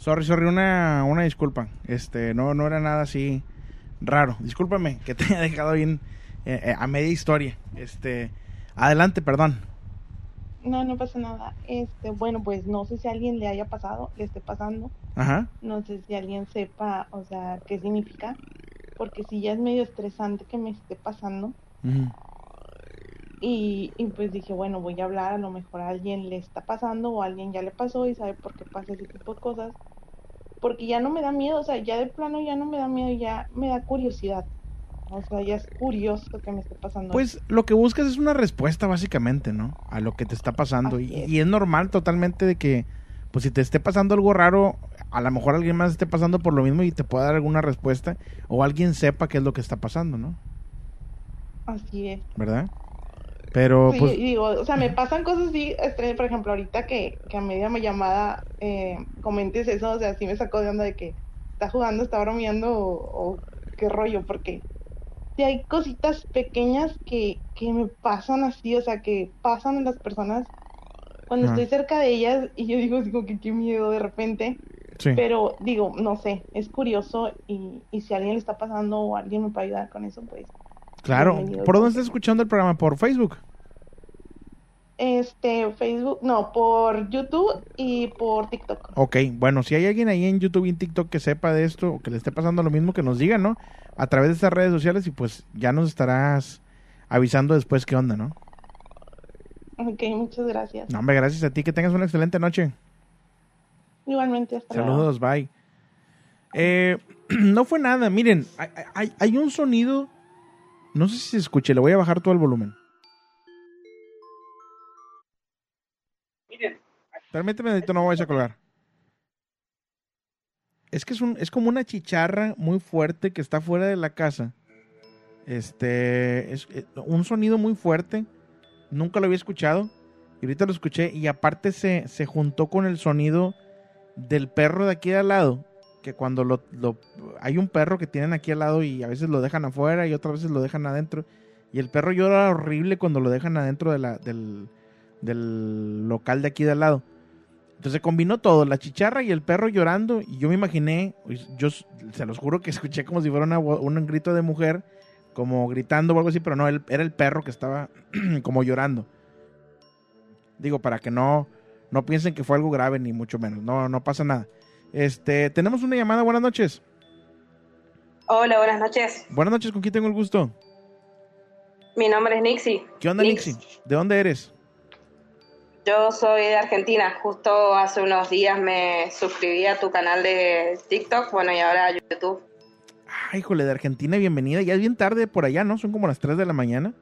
Sorry, sorry, una, una disculpa. Este, no, no era nada así raro. Discúlpame que te *laughs* haya dejado bien eh, eh, a media historia. Este, adelante, perdón. No, no pasa nada. Este, bueno, pues no sé si a alguien le haya pasado, le esté pasando. Ajá. No sé si alguien sepa, o sea, qué significa. Porque si ya es medio estresante que me esté pasando. Ujú. Y, y pues dije, bueno, voy a hablar, a lo mejor a alguien le está pasando o a alguien ya le pasó y sabe por qué pasa ese tipo de cosas. Porque ya no me da miedo, o sea, ya de plano ya no me da miedo, ya me da curiosidad. O sea, ya es curioso que me esté pasando. Pues lo que buscas es una respuesta básicamente, ¿no? A lo que te está pasando. Y, y es normal totalmente de que, pues si te esté pasando algo raro, a lo mejor alguien más esté pasando por lo mismo y te pueda dar alguna respuesta. O alguien sepa qué es lo que está pasando, ¿no? Así es. ¿Verdad? Pero Sí, pues digo, o sea, me pasan cosas así, extrañas, por ejemplo, ahorita que, que a media llamada eh, comentes eso, o sea, sí me sacó de onda de que está jugando, está bromeando o, o qué rollo, porque sí hay cositas pequeñas que, que me pasan así, o sea, que pasan en las personas cuando estoy cerca de ellas y yo digo, digo que qué miedo de repente. Sí. Pero digo, no sé, es curioso y, y si a alguien le está pasando o alguien me puede ayudar con eso, pues claro. bienvenido. ¿Por dónde estás escuchando el programa? ¿Por Facebook? Este, Facebook, no, por YouTube y por TikTok. Ok, bueno, si hay alguien ahí en YouTube y en TikTok que sepa de esto o que le esté pasando lo mismo, que nos diga, ¿no? A través de estas redes sociales y pues ya nos estarás avisando después qué onda, ¿no? Ok, muchas gracias. No, hombre, gracias a ti, que tengas una excelente noche. Igualmente, hasta luego. Saludos, bye. Eh, *clears throat* no fue nada, miren, hay, hay- hay un sonido, no sé si se escuche, le voy a bajar todo el volumen. Permíteme, Edito, no vayas a colgar. Es que es, un, es como una chicharra muy fuerte que está fuera de la casa. Este, es eh, un sonido muy fuerte. Nunca lo había escuchado. Y ahorita lo escuché. Y aparte se, se juntó con el sonido del perro de aquí de al lado. Que cuando lo, lo- hay un perro que tienen aquí al lado y a veces lo dejan afuera y otras veces lo dejan adentro. Y el perro llora horrible cuando lo dejan adentro del, del local de aquí de al lado. Entonces combinó todo, la chicharra y el perro llorando. Y yo me imaginé, yo s- se los juro que *laughs* escuché como si fuera una un grito de mujer, como gritando o algo así, pero no, él- era el perro que estaba *clears throat* como llorando. Digo, para que no, no piensen que fue algo grave, ni mucho menos. No, no pasa nada. Este, tenemos una llamada, buenas noches. Hola, buenas noches. Buenas noches, ¿con quién tengo el gusto? Mi nombre es Nixie. ¿Qué onda, Nix. Nixie? ¿De dónde eres? Yo soy de Argentina. Justo hace unos días me suscribí a tu canal de TikTok, bueno, y ahora a YouTube. Ay, híjole, de Argentina, bienvenida. Ya es bien tarde por allá, ¿no? Son como las 3 de la mañana.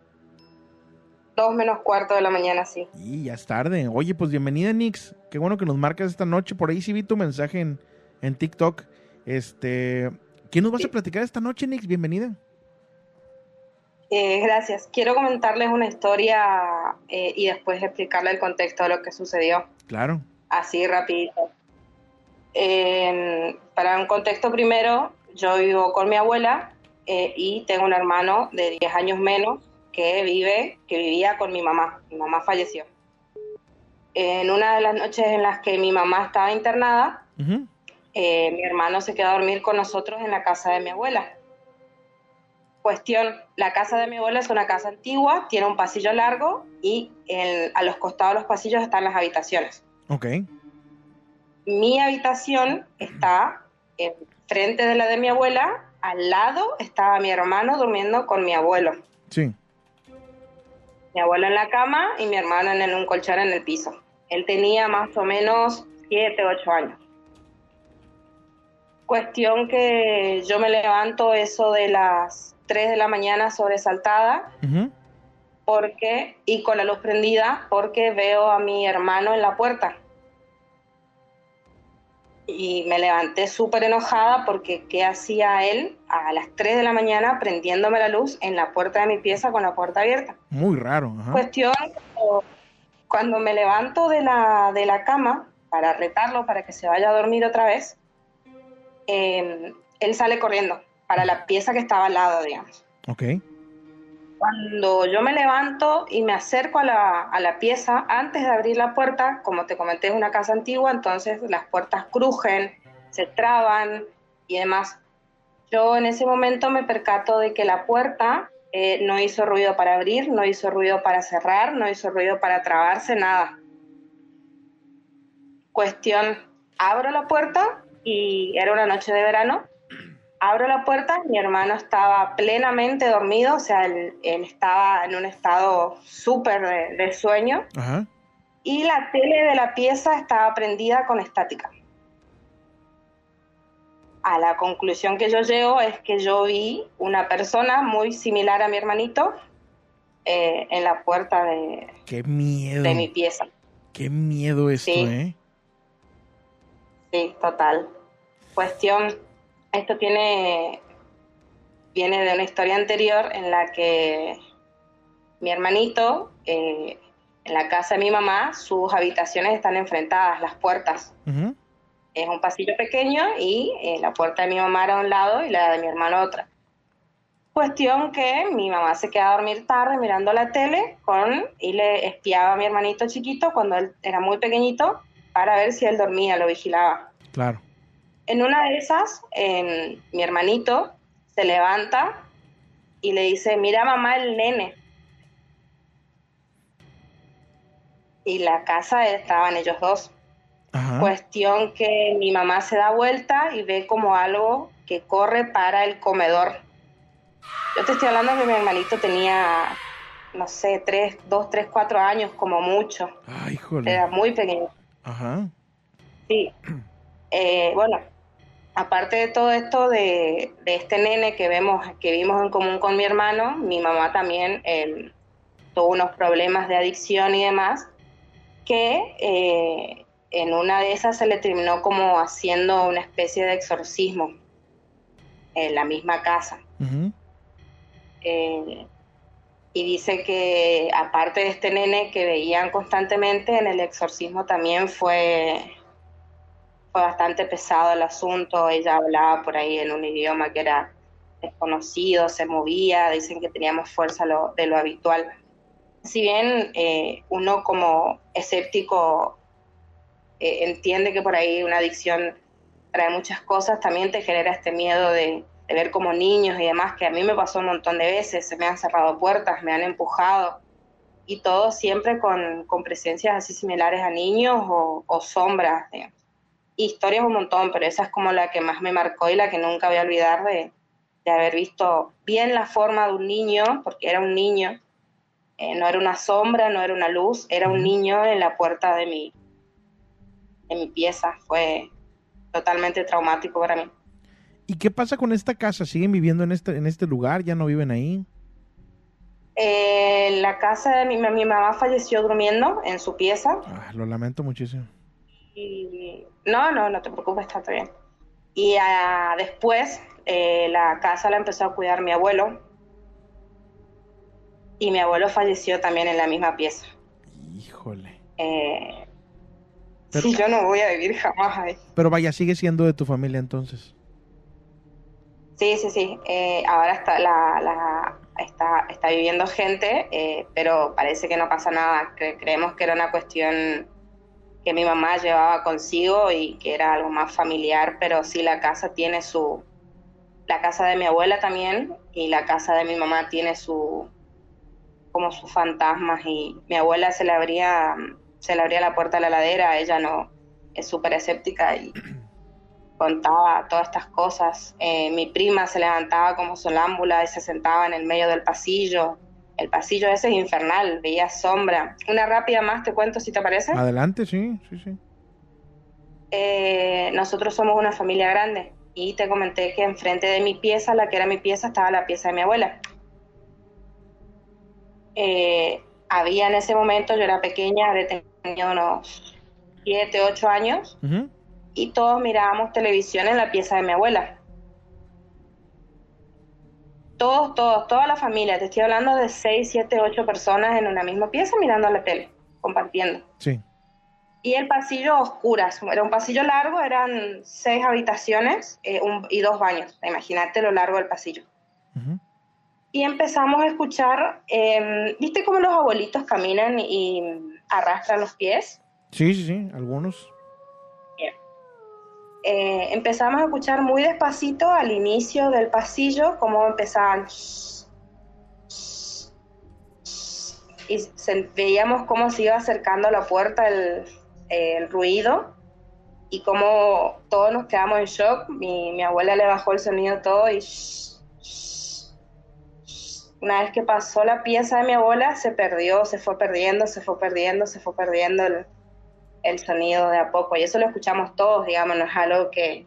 Dos menos cuarto de la mañana, sí. Y ya es tarde. Oye, pues bienvenida, Nix. Qué bueno que nos marcas esta noche. Por ahí sí vi tu mensaje en, en TikTok. Este, ¿qué nos vas a platicar esta noche, Nix? Bienvenida. Eh, gracias. Quiero comentarles una historia eh, y después explicarle el contexto de lo que sucedió. Claro. así rapidito. Para un contexto primero, yo vivo con mi abuela eh, y tengo un hermano de 10 años menos que vive, que vivía con mi mamá. Mi mamá falleció. En una de las noches en las que mi mamá estaba internada, eh, mi hermano se quedó a dormir con nosotros en la casa de mi abuela. Cuestión, la casa de mi abuela es una casa antigua, tiene un pasillo largo y a los costados de los pasillos están las habitaciones. Ok. Mi habitación está enfrente de la de mi abuela, al lado estaba mi hermano durmiendo con mi abuelo. Sí. Mi abuelo en la cama y mi hermano en un colchón en el piso. Él tenía más o menos 7, 8 años. Cuestión que yo me levanto eso de las 3 de la mañana sobresaltada porque y con la luz prendida porque veo a mi hermano en la puerta. Y me levanté súper enojada porque ¿qué hacía él a las 3 de la mañana prendiéndome la luz en la puerta de mi pieza con la puerta abierta? Muy raro. Ajá. Cuestión, cuando- me levanto de la, de la cama para retarlo, para que se vaya a dormir otra vez, eh, él sale corriendo para la pieza que estaba al lado, digamos. Ok. Cuando yo me levanto y me acerco a la, a la pieza, antes de abrir la puerta, como te comenté, es una casa antigua, entonces las puertas crujen, se traban y demás. Yo en ese momento me percato de que la puerta eh, no hizo ruido para abrir, no hizo ruido para cerrar, no hizo ruido para trabarse, nada. Cuestión, abro la puerta y era una noche de verano. Abro la puerta, mi hermano estaba plenamente dormido, o sea, él, él estaba en un estado súper de, de sueño Ajá. y la tele de la pieza estaba prendida con estática. A la conclusión que yo llego es que yo vi una persona muy similar a mi hermanito eh, en la puerta de, Qué miedo. de mi pieza. Qué miedo esto, Sí. ¿eh? Sí, total. Cuestión, esto tiene, viene de una historia anterior en la que mi hermanito, eh, en la casa de mi mamá, sus habitaciones están enfrentadas, las puertas. Ujú. Es un pasillo pequeño y eh, la puerta de mi mamá era a un lado y la de mi hermano otra. Cuestión que mi mamá se queda a dormir tarde mirando la tele con, y le espiaba a mi hermanito chiquito cuando él era muy pequeñito para ver si él dormía, lo vigilaba. Claro. En una de esas, mi hermanito se levanta y le dice, mira mamá el nene. Y la casa estaban ellos dos. Cuestión que mi mamá se da vuelta y ve como algo que corre para el comedor. Yo te estoy hablando que mi hermanito tenía, no sé, tres, dos, tres, cuatro años como mucho. Ay, híjole. Era muy pequeño. Ajá. Sí. *clears throat* Eh, bueno, aparte de todo esto de, de este nene que vemos, que vimos en común con mi hermano, mi mamá también eh, tuvo unos problemas de adicción y demás, que eh, en una de esas se le terminó como haciendo una especie de exorcismo en la misma casa. Eh, y dice que aparte de este nene que veían constantemente, en el exorcismo también fue, fue bastante pesado el asunto. Ella hablaba por ahí en un idioma que era desconocido, se movía, dicen que tenía más fuerza de lo habitual. Si bien eh, uno como escéptico eh, entiende que por ahí una adicción trae muchas cosas, también te genera este miedo de, ver como niños y demás, que a mí me pasó un montón de veces, se me han cerrado puertas, me han empujado, y todo siempre con, con presencias así similares a niños o, o sombras. digamos. Historias un montón, pero esa es como la que más me marcó y la que nunca voy a olvidar de, de haber visto bien la forma de un niño, porque era un niño, eh, no era una sombra, no era una luz, era un niño en la puerta de mi, de mi pieza. Fue totalmente traumático para mí. ¿Y qué pasa con esta casa? ¿Siguen viviendo en este, en este lugar? ¿Ya no viven ahí? Eh, la casa de mi, mi mamá falleció durmiendo en su pieza. Ah, lo lamento muchísimo. Y, no, no, no te preocupes, está todo bien. Y ah, después eh, la casa la empezó a cuidar mi abuelo. Y mi abuelo falleció también en la misma pieza. Híjole. Eh, Pero- sí, yo no voy a vivir jamás ahí. Pero vaya, sigue siendo de tu familia entonces. Sí, sí, sí. Eh, ahora está, la, la- está, está viviendo gente, eh, pero parece que no pasa nada. Cre- creemos que era una cuestión que mi mamá llevaba consigo y que era algo más familiar, pero sí la casa tiene su... La casa de mi abuela también y la casa de mi mamá tiene su como sus fantasmas y mi abuela se le abría se le abría la puerta de la ladera, ella no es súper escéptica y *clears throat* contaba todas estas cosas. Eh, mi prima se levantaba como sonámbula y se sentaba en el medio del pasillo. El pasillo ese es infernal, veía sombra. Una rápida más, te cuento si te parece. Adelante, sí, sí, sí. Eh, nosotros somos una familia grande y te comenté que enfrente de mi pieza, la que era mi pieza, estaba la pieza de mi abuela. Eh, había en ese momento, yo era pequeña, habría tenido unos 7, 8 años, y todos mirábamos televisión en la pieza de mi abuela. Todos, todos, toda la familia, te estoy hablando de 6, 7, 8 personas en una misma pieza mirando la tele, compartiendo. Sí. Y el pasillo a oscuras, era un pasillo largo, eran seis habitaciones eh, un- y dos baños, imagínate lo largo del pasillo. Y empezamos a escuchar, eh, ¿viste cómo los abuelitos caminan y arrastran los pies? Sí, sí, sí, algunos. Eh, empezamos a escuchar muy despacito al inicio del pasillo cómo empezaban y veíamos cómo se iba acercando a la puerta el, el ruido y cómo todos nos quedamos en shock. Mi, mi abuela le bajó el sonido todo y una vez que pasó la pieza de mi abuela se perdió, se fue perdiendo, se fue perdiendo, se fue perdiendo el, el sonido de a poco. Y eso lo escuchamos todos, digamos, no es algo que,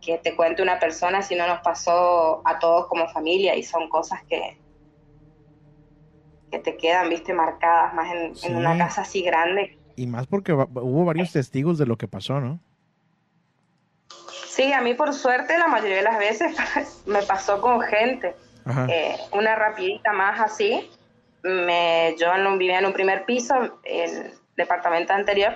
que te cuente una persona, sino nos pasó a todos como familia y son cosas que, que te quedan, viste, marcadas más en, Sí. en una casa así grande. Y más porque hubo varios testigos de lo que pasó, ¿no? Sí, a mí por suerte la mayoría de las veces *laughs* me pasó con gente. Eh, una rapidita más así. me, yo en un- vivía en un primer piso, el departamento anterior,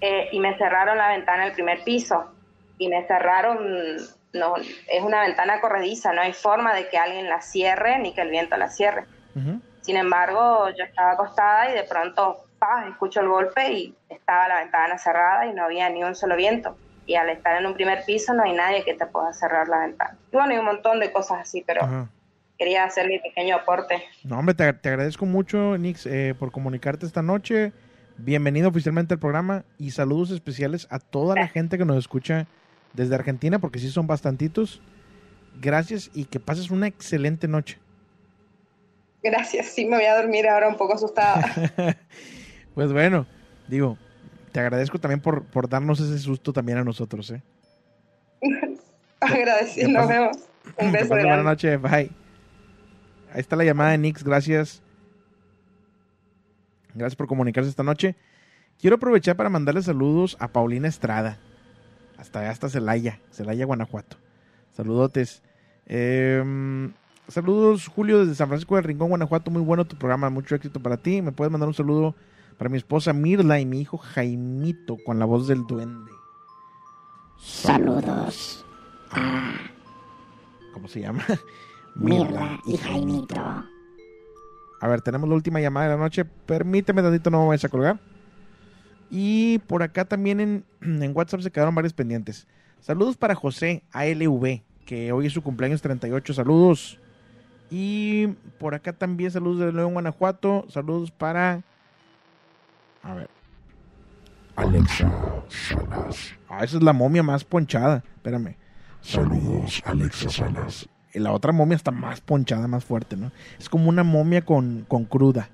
eh, y me cerraron la ventana del primer piso. Y me cerraron, no, es una ventana corrediza, no hay forma de que alguien la cierre ni que el viento la cierre. Sin embargo, yo estaba acostada y de pronto ¡pah! escucho el golpe y estaba la ventana cerrada y no había ni un solo viento. Y al estar en un primer piso no hay nadie que te pueda cerrar la ventana. Y bueno, hay un montón de cosas así, pero quería hacer mi pequeño aporte. No, hombre, te, te agradezco mucho, Nix, eh, por comunicarte esta noche. Bienvenido oficialmente al programa y saludos especiales a toda la gente que nos escucha desde Argentina, porque sí son bastantitos. Gracias y que pases una excelente noche. Gracias, sí me voy a dormir ahora un poco asustada. *laughs* Pues bueno, digo, te agradezco también por, por darnos ese susto también a nosotros, ¿eh? *laughs* Agradecido, nos vemos. Un beso pases buena grande. noche, bye. Ahí está la llamada de Nix, gracias. Gracias por comunicarse esta noche. Quiero aprovechar para mandarle saludos a Paulina Estrada. Hasta hasta Celaya, Celaya, Guanajuato. Saludotes. Em, saludos, Julio, desde San Francisco del Rincón, Guanajuato. Muy bueno tu programa, mucho éxito para ti. Me puedes mandar un saludo para mi esposa Mirla y mi hijo Jaimito con la voz del duende. Saludos a ¿Cómo se llama? Mirla y Jaimito. A ver, tenemos la última llamada de la noche. Permíteme tantito, no me vayas a colgar. Y por acá también en, *clears throat* en WhatsApp se quedaron varios pendientes. Saludos para José ALV, que hoy es su cumpleaños 38. Saludos. Y por acá también saludos de León, Guanajuato. Saludos para... A ver. Alexa Salas. Ah, esa es la momia más ponchada. Espérame. Saludos, Alexa Salas. La otra momia está más ponchada, más fuerte, ¿no? Es como una momia con, con cruda.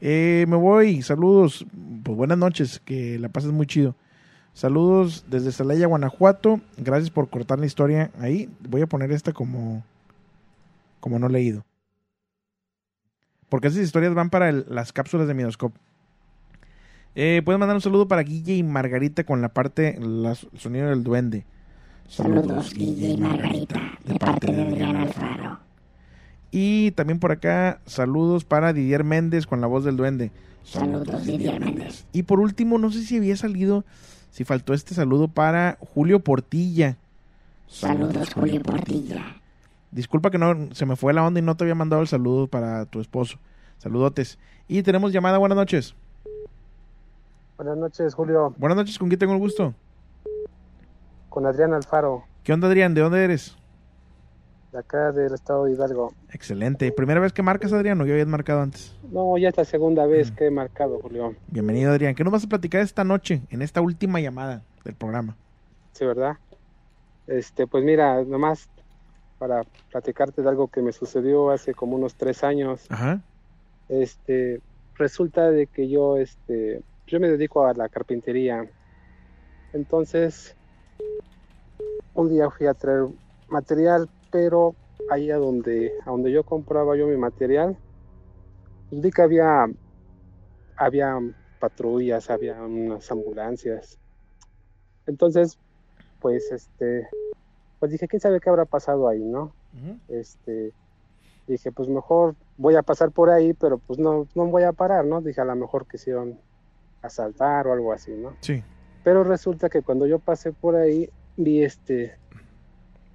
Eh, me voy, saludos, pues buenas noches, que la pases muy chido. Saludos desde Celaya, Guanajuato. Gracias por cortar la historia ahí. Voy a poner esta como, como no leído. Porque esas historias van para las cápsulas de Midoscope. Eh, Puedes mandar un saludo para Guille y Margarita con la parte, el sonido del duende. Saludos, Guille y Margarita, de parte de Adrián Alfaro. Y también por acá, saludos para Didier Méndez con la voz del duende. Saludos, Didier Méndez. Y por último, no sé si había salido, si faltó este saludo para Julio Portilla. Saludos, Julio Portilla. Disculpa que no se me fue la onda y no te había mandado el saludo para tu esposo. Saludotes. Y tenemos llamada, buenas noches. Buenas noches, Julio. Buenas noches, ¿con quién tengo el gusto? Con Adrián Alfaro, ¿Qué onda, Adrián? ¿De dónde eres? de acá del estado de Hidalgo. Excelente. ¿Primera vez que marcas, Adrián, o ya habías marcado antes? No, ya es la segunda vez que he marcado, Julio. Bienvenido, Adrián. ¿Qué nos vas a platicar esta noche, en esta última llamada del programa? Sí, ¿verdad? Este, pues mira, nomás para platicarte de algo que me sucedió hace como unos tres años. Ajá. Este, resulta de que yo, este, yo me dedico a la carpintería. Entonces, un día fui a traer material, pero ahí a donde, a donde yo compraba yo mi material, vi que había, había patrullas, había unas ambulancias. Entonces, pues, este, pues dije, quién sabe qué habrá pasado ahí, ¿no? Este, dije, pues mejor voy a pasar por ahí, pero pues no, no voy a parar, ¿no? Dije, a lo mejor quisieron asaltar o algo así, ¿no? Sí. Pero resulta que cuando yo pasé por ahí, vi este,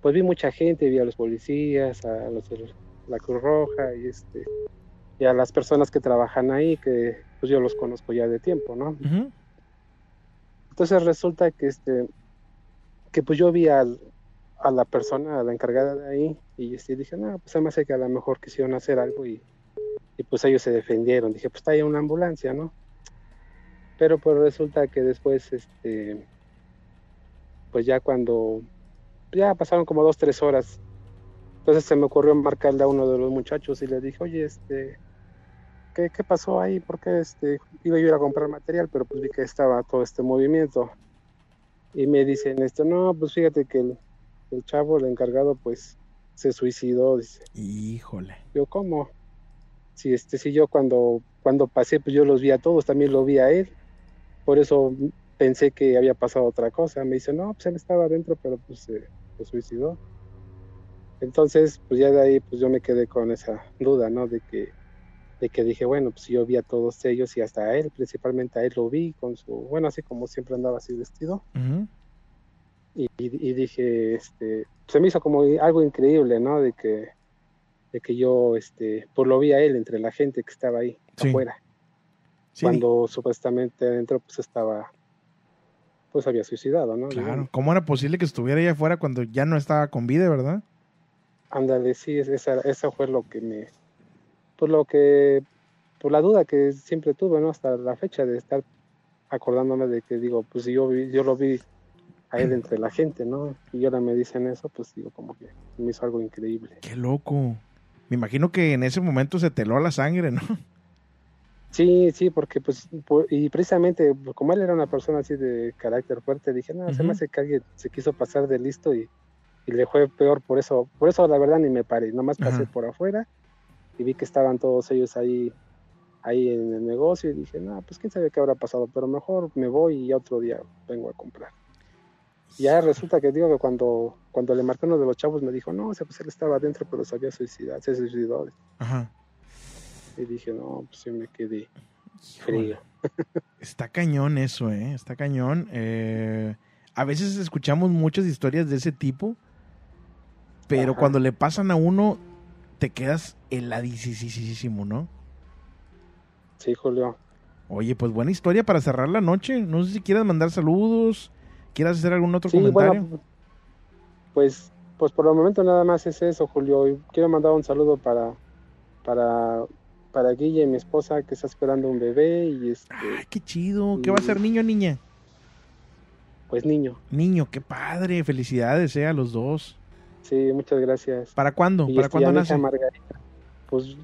pues vi mucha gente, vi a los policías, a los de la Cruz Roja y este, y a las personas que trabajan ahí, que pues yo los conozco ya de tiempo, ¿no? Entonces resulta que este, que pues yo vi al, a la persona, a la encargada de ahí, y este, dije, no, pues me hace que a lo mejor quisieron hacer algo y, y pues ellos se defendieron. Dije, pues está ahí una ambulancia, ¿no? Pero pues resulta que después, este, pues ya cuando, ya pasaron como dos, tres horas, entonces se me ocurrió marcarle a uno de los muchachos y le dije, oye, este, ¿qué, qué pasó ahí? Porque este, iba yo a ir a comprar material, pero pues vi que estaba todo este movimiento. Y me dicen, esto, no, pues fíjate que el, el chavo, el encargado, pues se suicidó, dice. Híjole. Yo, ¿cómo? Si este, si yo cuando, cuando pasé, pues yo los vi a todos, también lo vi a él. Por eso pensé que había pasado otra cosa. Me dice, no, pues él estaba adentro, pero pues se, se suicidó. Entonces, pues ya de ahí, pues yo me quedé con esa duda, ¿no? De que, de que dije, bueno, pues yo vi a todos ellos y hasta a él, principalmente a él lo vi con su, bueno, así como siempre andaba así vestido. Y, y- y dije, este, se me hizo como algo increíble, ¿no? De que, de que yo, este, pues lo vi a él entre la gente que estaba ahí Sí. afuera. Sí. Cuando supuestamente adentro, pues estaba, pues había suicidado, ¿no? Claro. ¿Cómo era posible que estuviera allá afuera cuando ya no estaba con vida, verdad? Ándale, sí, es- esa, eso fue lo que me, pues lo que, por la duda que siempre tuve, ¿no? Hasta la fecha de estar acordándome de que digo, pues yo, vi- yo lo vi a él entre la gente, ¿no? Y ahora me dicen eso, pues digo, como que me hizo algo increíble. Qué loco. Me imagino que en ese momento se teló la sangre, ¿no? Sí, sí, porque pues, por- y precisamente como él era una persona así de carácter fuerte, dije, no, se me hace que alguien se quiso pasar de listo y, y le fue peor por eso, por eso la verdad ni me paré, nomás pasé por afuera y vi que estaban todos ellos ahí, ahí en el negocio y dije, no, pues quién sabe qué habrá pasado, pero mejor me voy y otro día vengo a comprar. Y ya resulta que digo que cuando, cuando le marqué uno de los chavos me dijo, no, o sea, pues él estaba adentro pero se había suicidado, se suicidó. Ajá. Y dije, no, pues sí me quedé frío. *laughs* Está cañón eso, ¿eh? Está cañón. Eh, a veces escuchamos muchas historias de ese tipo, pero Ajá. cuando le pasan a uno, te quedas heladísimo, ¿no? Sí, Julio. Oye, pues buena historia para cerrar la noche. No sé si quieras mandar saludos, quieras hacer algún otro Sí, comentario. bueno, pues, pues por el momento nada más es eso, Julio. Quiero mandar un saludo para, para, para Guille, mi esposa, que está esperando un bebé y este, Ay, qué chido. ¿Qué va a ser niño o niña? pues niño. Niño, qué padre. Felicidades, eh, a los dos. Sí, muchas gracias. ¿Para cuándo? Y ¿Para este, cuándo nace? Margarita, pues,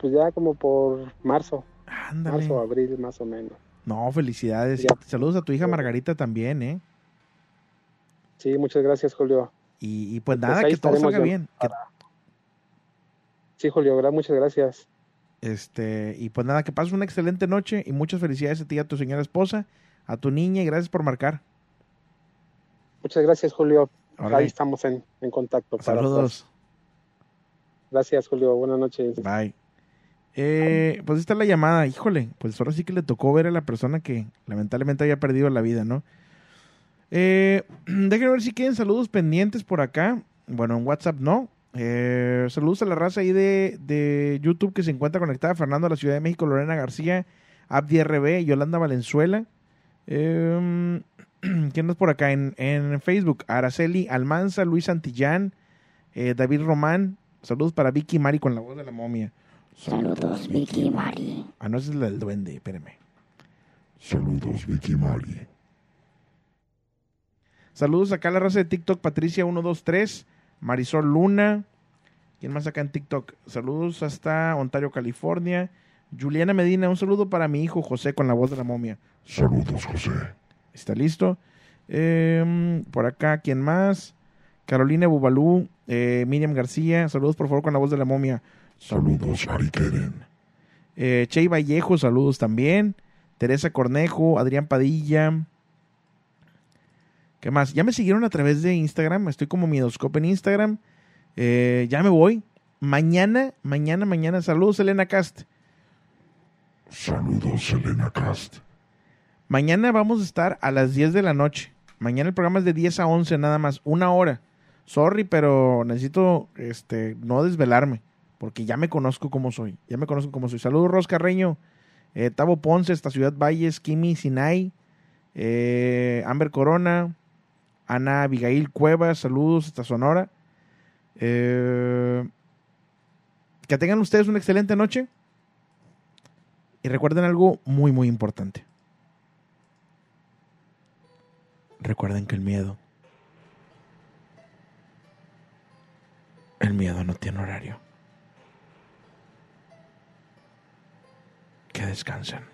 pues ya como por marzo, Ándale. marzo, abril más o menos. No, felicidades. Ya. Saludos a tu hija Margarita también, ¿eh? Sí, muchas gracias, Julio. Y, y pues Pues nada, que todo salga bien. Que- Sí, Julio, muchas gracias. Este, y pues nada, que pases una excelente noche y muchas felicidades a ti y a tu señora esposa, a tu niña y gracias por marcar. Muchas gracias, Julio. Ahí estamos en, en contacto. para Saludos. Gracias, Julio. Buenas noches. Bye. Eh, pues esta es la llamada. Híjole, pues ahora sí que le tocó ver a la persona que lamentablemente había perdido la vida, ¿no? Eh, *clears throat* déjenme ver si quieren saludos pendientes por acá. Bueno, en WhatsApp no. Eh, saludos a la raza ahí de, de YouTube que se encuentra conectada. Fernando de la Ciudad de México, Lorena García, Abdi RB, Yolanda Valenzuela. Eh, *clears throat* ¿Quién más por acá? En, en Facebook, Araceli Almanza, Luis Santillán, eh, David Román. Saludos para Vicky y Mari con la voz de la momia. Saludos, Vicky y Mari. Ah, no, esa es la del duende, espérame. Saludos, Vicky Mari. Saludos acá a la raza de TikTok, Patricia123, Marisol Luna. ¿Quién más acá en TikTok? Saludos hasta Ontario, California. Juliana Medina, un saludo para mi hijo José con la voz de la momia. Saludos, José. ¿Está listo? Em, por acá, ¿quién más? Carolina Bubalú, eh, Miriam García. Saludos, por favor, con la voz de la momia. Saludos, Ari Keren. Eh, Chey Vallejo, saludos también. Teresa Cornejo, Adrián Padilla. ¿Qué más? Ya me siguieron a través de Instagram. Estoy como Miedoscope en Instagram. Eh, ya me voy. Mañana, mañana, mañana. Saludos, Elena Cast. Saludos, Elena Cast. Mañana vamos a estar a las 10 de la noche. Mañana el programa es de 10 a 11 nada más. Una hora. Sorry, pero necesito este, no desvelarme. Porque ya me conozco cómo soy. Ya me conozco cómo soy. Saludos, Ros Carreño. Eh, Tavo Ponce, esta Ciudad Valles, Kimi Sinai. eh, Amber Corona. Ana Abigail Cuevas. Saludos hasta Sonora. Eh, que tengan ustedes una excelente noche. Y recuerden algo muy, muy importante. Recuerden que el miedo. El miedo no tiene horario. Que descansen.